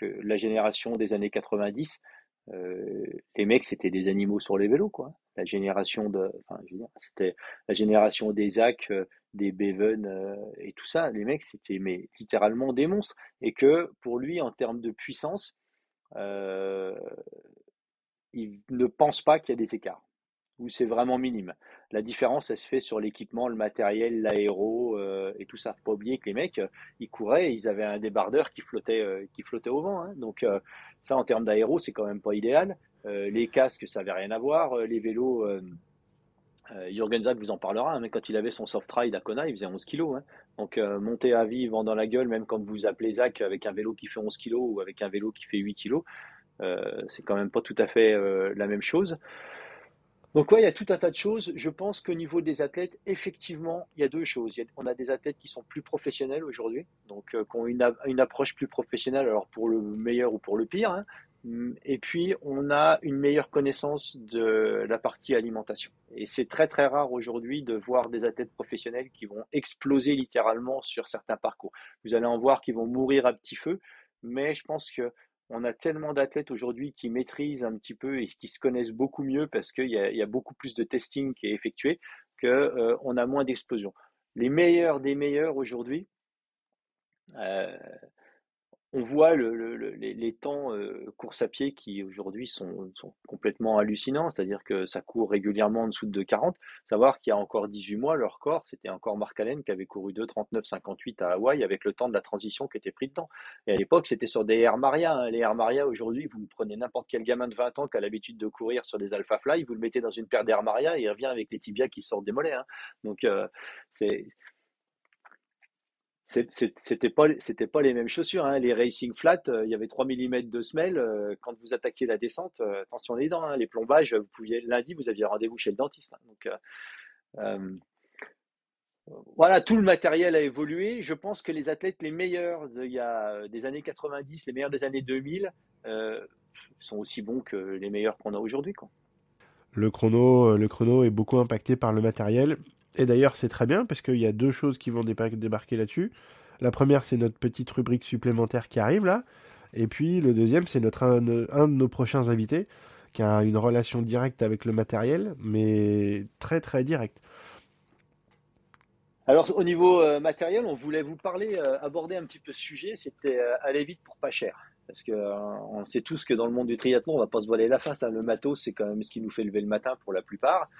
[SPEAKER 1] la génération des années 90, les mecs, c'était des animaux sur les vélos, quoi. La génération de, enfin, c'était la génération des Zach, des Beven et tout ça. Les mecs, c'était mais littéralement des monstres. Et que pour lui, en termes de puissance, euh, il ne pense pas qu'il y a des écarts, ou c'est vraiment minime. La différence, elle se fait sur l'équipement, le matériel, l'aéro euh, et tout ça. Faut pas oublier que les mecs, ils couraient, ils avaient un débardeur qui flottait, euh, qui flottait au vent. Hein. Donc ça, en termes d'aéro, c'est quand même pas idéal. les casques, ça avait rien à voir. Les vélos, Jürgen Zag vous en parlera, hein, mais quand il avait son soft ride à Kona, il faisait 11 kg. Hein. Donc monter à vie, vent dans la gueule, même quand vous appelez Zach avec un vélo qui fait 11 kg ou avec un vélo qui fait 8 kg, euh, c'est quand même pas tout à fait euh, la même chose. Donc ouais, il y a tout un tas de choses. Je pense qu'au niveau des athlètes, effectivement, il y a deux choses. on a des athlètes qui sont plus professionnels aujourd'hui, donc euh, qui ont une, une, approche plus professionnelle, alors pour le meilleur ou pour le pire. Hein. Et puis, on a une meilleure connaissance de la partie alimentation. Et c'est très très rare aujourd'hui de voir des athlètes professionnels qui vont exploser littéralement sur certains parcours. Vous allez en voir qui vont mourir à petit feu, mais je pense que on a tellement d'athlètes aujourd'hui qui maîtrisent un petit peu et qui se connaissent beaucoup mieux parce qu'il y, a beaucoup plus de testing qui est effectué qu'on euh, a moins d'explosions. Les meilleurs des meilleurs aujourd'hui, euh, on voit les, temps euh, course à pied qui aujourd'hui sont, complètement hallucinants, c'est-à-dire que ça court régulièrement en dessous de 40. Savoir qu'il y a encore 18 mois, leur corps, c'était encore Mark Allen qui avait couru 2,39,58 à Hawaï avec le temps de la transition qui était pris dedans. Et à l'époque, c'était sur des Air Maria. Hein. Les Air Maria, aujourd'hui, vous prenez n'importe quel gamin de 20 ans qui a l'habitude de courir sur des Alpha Fly, vous le mettez dans une paire d'Air Maria et il revient avec les tibias qui sortent des mollets. Hein. Donc, euh, c'est c'était pas c'était pas les mêmes chaussures hein. les racing flat euh, il y avait 3 mm de semelle euh, quand vous attaquiez la descente euh, attention les dents hein. les plombages lundi vous aviez rendez-vous chez le dentiste hein. donc voilà tout le matériel a évolué je pense que les athlètes les meilleurs il y a des années 90 les meilleurs des années 2000 sont aussi bons que les meilleurs qu'on a aujourd'hui
[SPEAKER 2] le chrono le chrono est beaucoup impacté par le matériel et d'ailleurs, c'est très bien parce qu'il y a deux choses qui vont débarquer là-dessus. La première, c'est notre petite rubrique supplémentaire qui arrive là. Et puis le deuxième, c'est notre un, de nos prochains invités qui a une relation directe avec le matériel, mais très très directe.
[SPEAKER 1] Alors au niveau euh, matériel, on voulait vous parler, euh, aborder un petit peu ce sujet, c'était euh, aller vite pour pas cher. Parce que on sait tous que dans le monde du triathlon, on va pas se voiler la face. Hein. Le matos, c'est quand même ce qui nous fait lever le matin pour la plupart.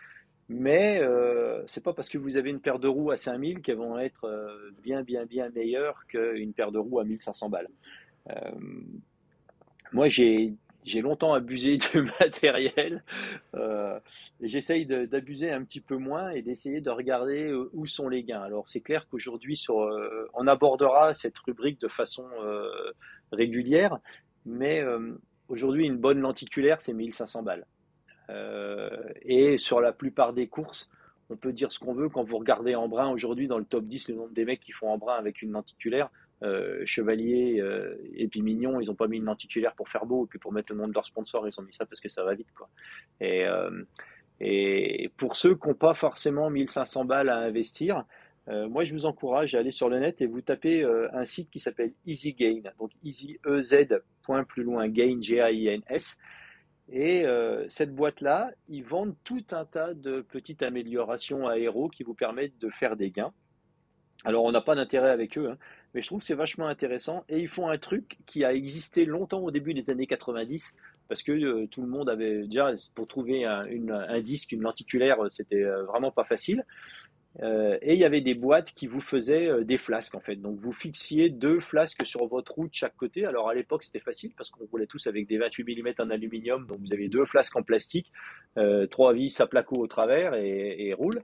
[SPEAKER 1] Mais euh, c'est pas parce que vous avez une paire de roues à 5000 qu'elles vont être euh, bien, bien, bien meilleures qu'une paire de roues à 1500 balles. Euh, moi, j'ai longtemps abusé du matériel. Euh, J'essaye d'abuser un petit peu moins et d'essayer de regarder euh, où sont les gains. Alors c'est clair qu'aujourd'hui, euh, on abordera cette rubrique de façon régulière, mais aujourd'hui, une bonne lenticulaire, c'est 1500 balles. Euh, et sur la plupart des courses, on peut dire ce qu'on veut. Quand vous regardez en brun aujourd'hui dans le top 10, le nombre des mecs qui font en brun avec une lenticulaire, euh, Chevalier euh, et puis Mignon, ils n'ont pas mis une lenticulaire pour faire beau et puis pour mettre le nom de leur sponsor, ils ont mis ça parce que ça va vite. Quoi. Et, et pour ceux qui n'ont pas forcément 1500 balles à investir, moi je vous encourage à aller sur le net et vous tapez un site qui s'appelle Easy Gain, donc easy e z point plus loin gain G A I N S. Et euh, cette boîte-là, ils vendent tout un tas de petites améliorations aéro qui vous permettent de faire des gains. Alors, on n'a pas d'intérêt avec eux, hein, mais je trouve que c'est vachement intéressant. Et ils font un truc qui a existé longtemps au début des années 90, parce que euh, tout le monde avait déjà, pour trouver un, un disque, une lenticulaire, c'était euh, vraiment pas facile. Euh, et il y avait des boîtes qui vous faisaient euh, des flasques en fait. Donc vous fixiez deux flasques sur votre roue de chaque côté. Alors à l'époque c'était facile parce qu'on roulait tous avec des 28 mm en aluminium. Donc vous avez deux flasques en plastique, euh, trois vis à placo au travers et, roule.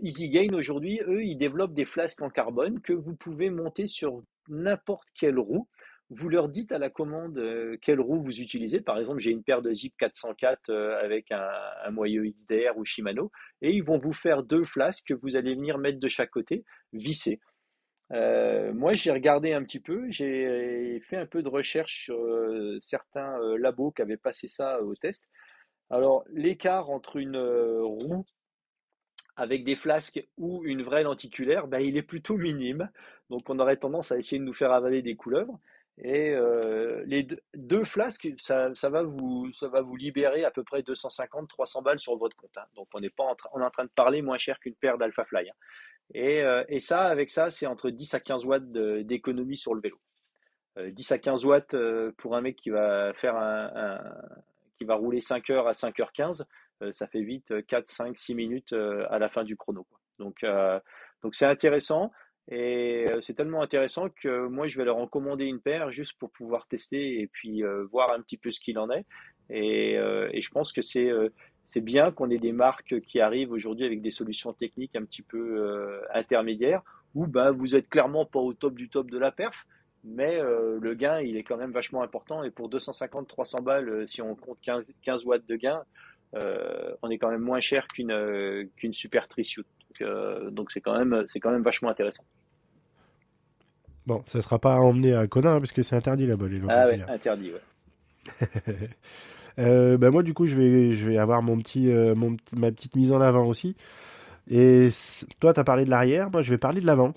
[SPEAKER 1] Easy Gain aujourd'hui, eux, ils développent des flasques en carbone que vous pouvez monter sur n'importe quelle roue vous leur dites à la commande euh, quelle roue vous utilisez. Par exemple, j'ai une paire de Zip 404 euh, avec un, un, moyeu XDR ou Shimano, et ils vont vous faire deux flasques que vous allez venir mettre de chaque côté, visser. moi, j'ai regardé un petit peu, j'ai fait un peu de recherche sur certains labos qui avaient passé ça au test. Alors, l'écart entre une roue avec des flasques ou une vraie lenticulaire, ben, il est plutôt minime. Donc, on aurait tendance à essayer de nous faire avaler des couleuvres. Et les deux, flasques, ça, va vous, ça va vous libérer à peu près 250-300 balles sur votre compte. Hein. Donc, on est, pas en on est en train de parler moins cher qu'une paire d'Alpha Fly. Hein. Euh, et, ça, avec ça, c'est entre 10 à 15 watts d'économie sur le vélo. 10 euh, à 15 watts euh, pour un mec qui va faire un, qui va rouler 5 heures à 5h15, ça fait vite 4, 5, 6 minutes à la fin du chrono. Donc, donc c'est intéressant. Et c'est tellement intéressant que moi, je vais leur en commander une paire juste pour pouvoir tester et puis voir un petit peu ce qu'il en est. Et, et je pense que c'est c'est bien qu'on ait des marques qui arrivent aujourd'hui avec des solutions techniques un petit peu euh, intermédiaires, où ben, vous êtes clairement pas au top du top de la perf, mais euh, le gain, il est quand même vachement important. Et pour 250-300 balles, euh, si on compte 15, 15 watts de gain, on est quand même moins cher qu'une qu'une super trisuit. Donc c'est quand même c'est quand même vachement intéressant.
[SPEAKER 2] Bon, ça ne sera pas à emmener à Conin, parce que c'est interdit là-bas, les
[SPEAKER 1] Ah ouais, interdit, ouais.
[SPEAKER 2] Euh, bah, moi, du coup, je vais, je vais avoir mon petit, euh, mon, ma petite mise en avant aussi. Et toi, tu as parlé de l'arrière, moi, je vais parler de l'avant.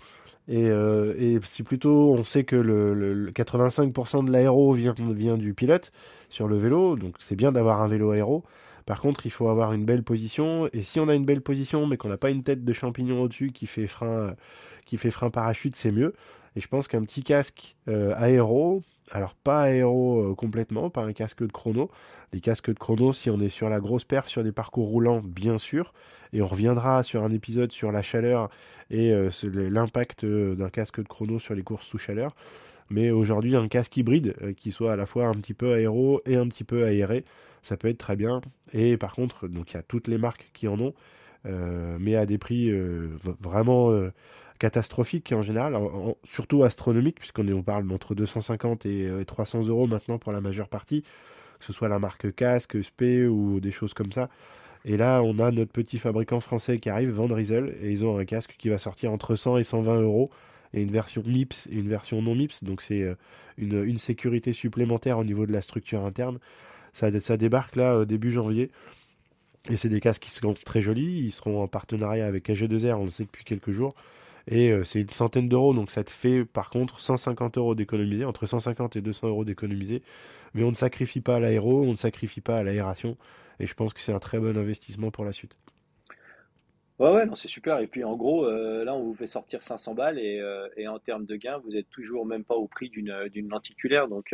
[SPEAKER 2] Et, euh, et c'est plutôt, on sait que le, le 85% de l'aéro vient, vient du pilote sur le vélo, donc c'est bien d'avoir un vélo aéro. Par contre, il faut avoir une belle position. Et si on a une belle position, mais qu'on n'a pas une tête de champignon au-dessus qui fait frein, qui fait frein parachute, c'est mieux. Et je pense qu'un petit casque aéro, alors pas aéro euh, complètement, pas un casque de chrono. Les casques de chrono, si on est sur la grosse perf, sur des parcours roulants, bien sûr. Et on reviendra sur un épisode sur la chaleur et euh, l'impact euh, d'un casque de chrono sur les courses sous chaleur. Mais aujourd'hui, un casque hybride qui soit à la fois un petit peu aéro et un petit peu aéré, ça peut être très bien. Et par contre, donc il y a toutes les marques qui en ont, mais à des prix vraiment catastrophique en général, surtout astronomique, puisqu'on on parle d'entre 250 et, 300 euh, euros maintenant pour la majeure partie, que ce soit la marque casque, SP ou des choses comme ça. Et là, on a notre petit fabricant français qui arrive, Van et ils ont un casque qui va sortir entre 100 et 120 euros, et une version MIPS et une version non MIPS, donc c'est euh, une, sécurité supplémentaire au niveau de la structure interne. Ça, ça débarque là au début janvier. Et c'est des casques qui seront très jolis. Ils seront en partenariat avec AG2R, on le sait depuis quelques jours. Et euh, c'est une centaine d'euros, donc ça te fait par contre 150 euros d'économiser, entre 150 et 200 euros d'économiser. Mais on ne sacrifie pas à l'aéro, on ne sacrifie pas à l'aération. Et je pense que c'est un très bon investissement pour la suite.
[SPEAKER 1] Ouais, ouais, non, c'est super. Et puis en gros, euh, là, on vous fait sortir 500 balles et, euh, et, en termes de gains, vous êtes toujours même pas au prix d'une lenticulaire. Donc,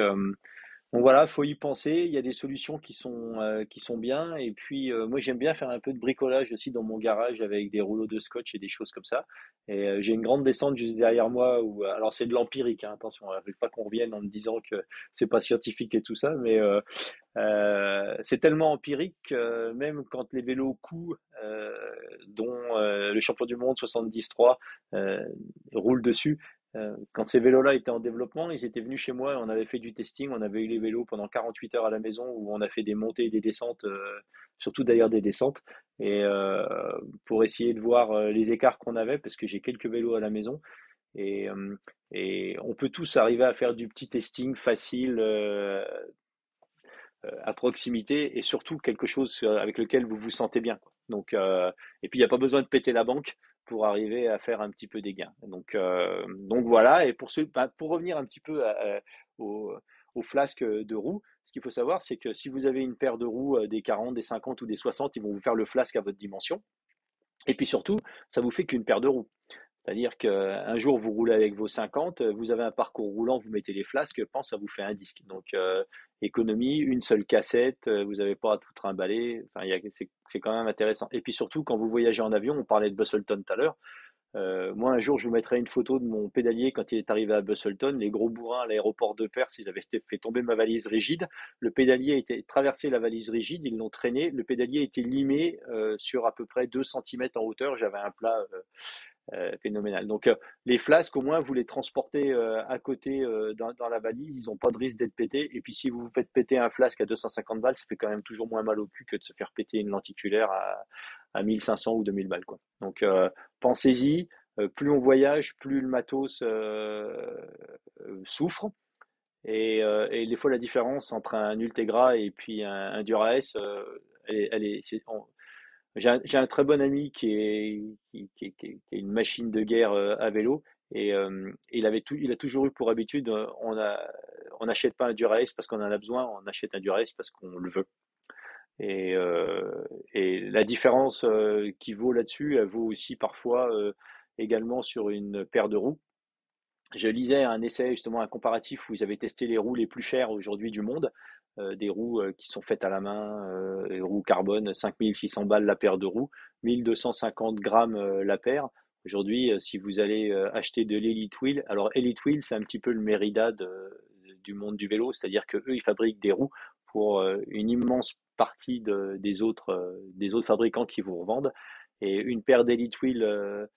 [SPEAKER 1] donc voilà, faut y penser. Il y a des solutions qui sont euh, qui sont bien. Et puis euh, moi j'aime bien faire un peu de bricolage aussi dans mon garage avec des rouleaux de scotch et des choses comme ça. Et euh, j'ai une grande descente juste derrière moi où alors c'est de l'empirique. Hein, attention, ne veut pas qu'on revienne en me disant que c'est pas scientifique et tout ça, mais c'est tellement empirique que même quand les vélos coupent, dont le champion du monde 73 roule dessus, quand ces vélos-là étaient en développement, ils étaient venus chez moi, on avait fait du testing, on avait eu les vélos pendant 48 heures à la maison où on a fait des montées et des descentes, euh, surtout d'ailleurs des descentes, et euh, pour essayer de voir les écarts qu'on avait, parce que j'ai quelques vélos à la maison, et, et, on peut tous arriver à faire du petit testing facile à proximité et surtout quelque chose avec lequel vous vous sentez bien. Donc, et puis il n'y a pas besoin de péter la banque pour arriver à faire un petit peu des gains. Donc, euh, donc voilà, et bah, pour revenir un petit peu au, au, flasque de roues, ce qu'il faut savoir, c'est que si vous avez une paire de roues euh, des 40, des 50 ou des 60, ils vont vous faire le flasque à votre dimension. Et puis surtout, ça vous fait qu'une paire de roues. C'est-à-dire qu'un jour, vous roulez avec vos 50, vous avez un parcours roulant, vous mettez les flasques, pense, ça vous fait un disque. Donc, euh, économie, une seule cassette, euh, vous n'avez pas à tout trimballer. Enfin, c'est quand même intéressant. Et puis surtout, quand vous voyagez en avion, on parlait de Busselton tout à l'heure. Euh, moi, un jour, je vous mettrai une photo de mon pédalier quand il est arrivé à Busselton. Les gros bourrins à l'aéroport de Perth, ils avaient fait tomber ma valise rigide. Le pédalier était traversé la valise rigide, ils l'ont traîné. Le pédalier était limé sur à peu près 2 cm en hauteur. J'avais un plat phénoménal. Donc euh, les flasques, au moins, vous les transportez euh, à côté dans, la valise, ils n'ont pas de risque d'être pétés. Et puis si vous vous faites péter un flasque à 250 balles, ça fait quand même toujours moins mal au cul que de se faire péter une lenticulaire à, à 1500 ou 2000 balles. Quoi. Donc pensez-y. plus on voyage, plus le matos souffre. Et, et, des fois, la différence entre un Ultegra et puis un, un Dura-S, elle, est, j'ai un, très bon ami qui est, une machine de guerre à vélo et il, avait tout, il a toujours eu pour habitude, on on n'achète pas un Dura-S parce qu'on en a besoin, on achète un Dura-S parce qu'on le veut. Et, la différence qui vaut là-dessus, elle vaut aussi parfois également sur une paire de roues. Je lisais un essai, justement un comparatif où ils avaient testé les roues les plus chères aujourd'hui du monde, euh, des roues euh, qui sont faites à la main, euh, roues carbone, 5600 balles la paire de roues, 1250 grammes la paire. Aujourd'hui, si vous allez acheter de l'Elite Wheel, alors Elite Wheel, c'est un petit peu le Merida du monde du vélo, c'est-à-dire que eux, ils fabriquent des roues pour une immense partie des, autres, des autres fabricants qui vous revendent. Et une paire d'Elite Wheel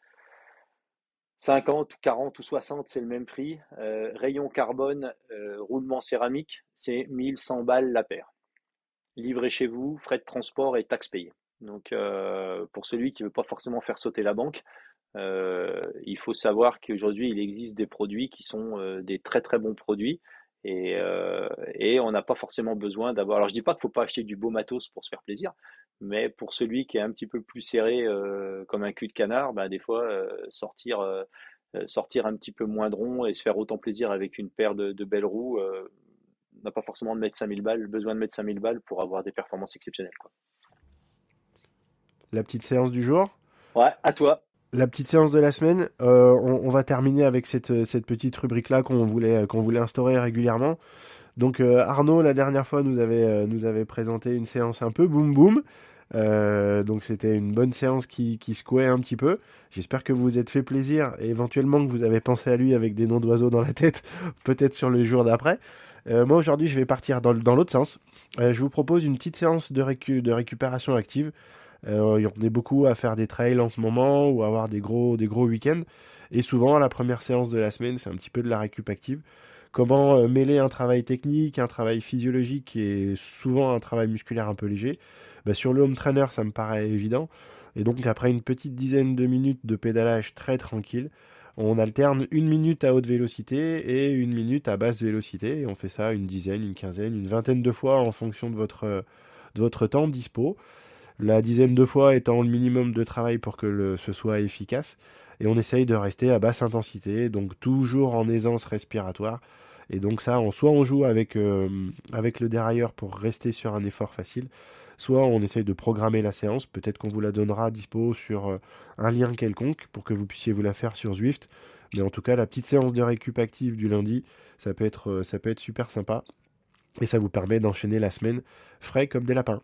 [SPEAKER 1] 50 ou 40 ou 60, c'est le même prix. Euh, rayon carbone, euh, roulement céramique, c'est 1100 balles la paire. Livré chez vous, frais de transport et taxes payées. Donc, euh, pour celui qui ne veut pas forcément faire sauter la banque, il faut savoir qu'aujourd'hui, il existe des produits qui sont des très très bons produits et, on n'a pas forcément besoin d'avoir. Alors, je dis pas qu'il ne faut pas acheter du beau matos pour se faire plaisir, mais pour celui qui est un petit peu plus serré, euh, comme un cul de canard, bah, des fois, euh, sortir, euh, sortir un petit peu moindron et se faire autant plaisir avec une paire de, belles roues, n'a pas forcément de mettre 5000 balles, besoin de mettre 5000 balles pour avoir des performances exceptionnelles. Quoi.
[SPEAKER 2] La petite séance du jour?
[SPEAKER 1] Ouais, à toi.
[SPEAKER 2] La petite séance de la semaine, on, va terminer avec cette, cette petite rubrique-là qu'on voulait, qu'on voulait instaurer régulièrement. Donc Arnaud, la dernière fois, nous avait, nous avait présenté une séance un peu boum boum. Euh, donc c'était une bonne séance qui, qui secouait un petit peu. J'espère que vous vous êtes fait plaisir et éventuellement que vous avez pensé à lui avec des noms d'oiseaux dans la tête, peut-être sur le jour d'après. Euh, moi aujourd'hui je vais partir dans, l'autre sens. Euh, je vous propose une petite séance de, récu de récupération active. Euh, en a beaucoup à faire des trails en ce moment ou à avoir des gros, des gros week-ends. Et souvent la première séance de la semaine c'est un petit peu de la récup active. Comment euh, mêler un travail technique, un travail physiologique et souvent un travail musculaire un peu léger bah, Sur le home trainer, ça me paraît évident. Et donc après une petite dizaine de minutes de pédalage très tranquille, on alterne une minute à haute vélocité et une minute à basse vélocité. Et on fait ça une dizaine, une quinzaine, une vingtaine de fois en fonction de votre, temps dispo. La dizaine de fois étant le minimum de travail pour que ce soit efficace. Et on essaye de rester à basse intensité, donc toujours en aisance respiratoire. Et donc ça, soit on joue avec, euh, avec le dérailleur pour rester sur un effort facile, soit on essaye de programmer la séance. Peut-être qu'on vous la donnera dispo sur euh, un lien quelconque pour que vous puissiez vous la faire sur Zwift. Mais en tout cas, la petite séance de récup active du lundi, ça peut être, euh, ça peut être super sympa. Et ça vous permet d'enchaîner la semaine frais comme des lapins.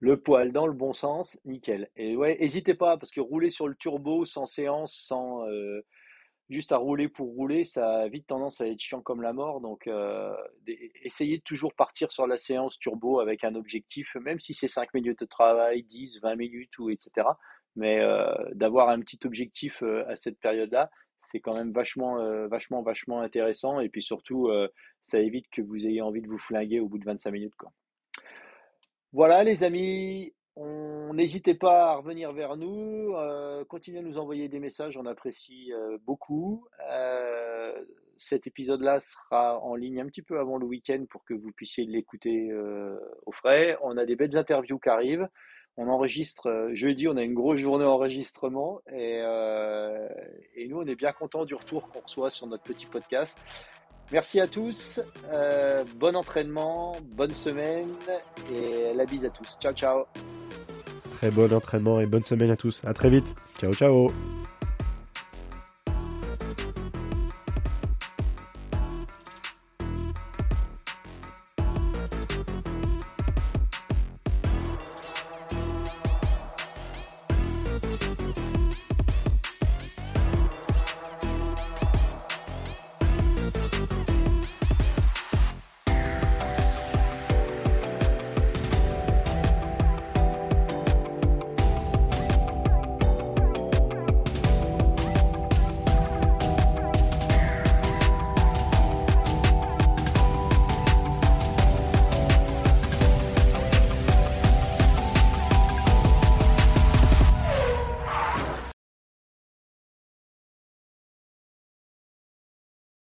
[SPEAKER 1] Le poil dans le bon sens, nickel. Et ouais, n'hésitez pas, parce que rouler sur le turbo sans séance, sans, juste à rouler pour rouler, ça a vite tendance à être chiant comme la mort. Donc, euh, essayez de toujours partir sur la séance turbo avec un objectif, même si c'est 5 minutes de travail, 10, 20 minutes, ou etc. Mais euh, d'avoir un petit objectif euh, à cette période-là, c'est quand même vachement, euh, vachement, vachement intéressant. Et puis surtout, euh, ça évite que vous ayez envie de vous flinguer au bout de 25 minutes. Quoi. Voilà, les amis. N'hésitez pas à revenir vers nous, euh, continuez à nous envoyer des messages, on apprécie euh, beaucoup. Euh, cet épisode-là sera en ligne un petit peu avant le week-end pour que vous puissiez l'écouter au frais. On a des belles interviews qui arrivent. On enregistre jeudi, on a une grosse journée d'enregistrement et, et nous, on est bien content du retour qu'on reçoit sur notre petit podcast. Merci à tous, bon entraînement, bonne semaine et la bise à tous. Ciao, ciao.
[SPEAKER 2] Très bon entraînement et bonne semaine à tous. À très vite. Ciao, ciao.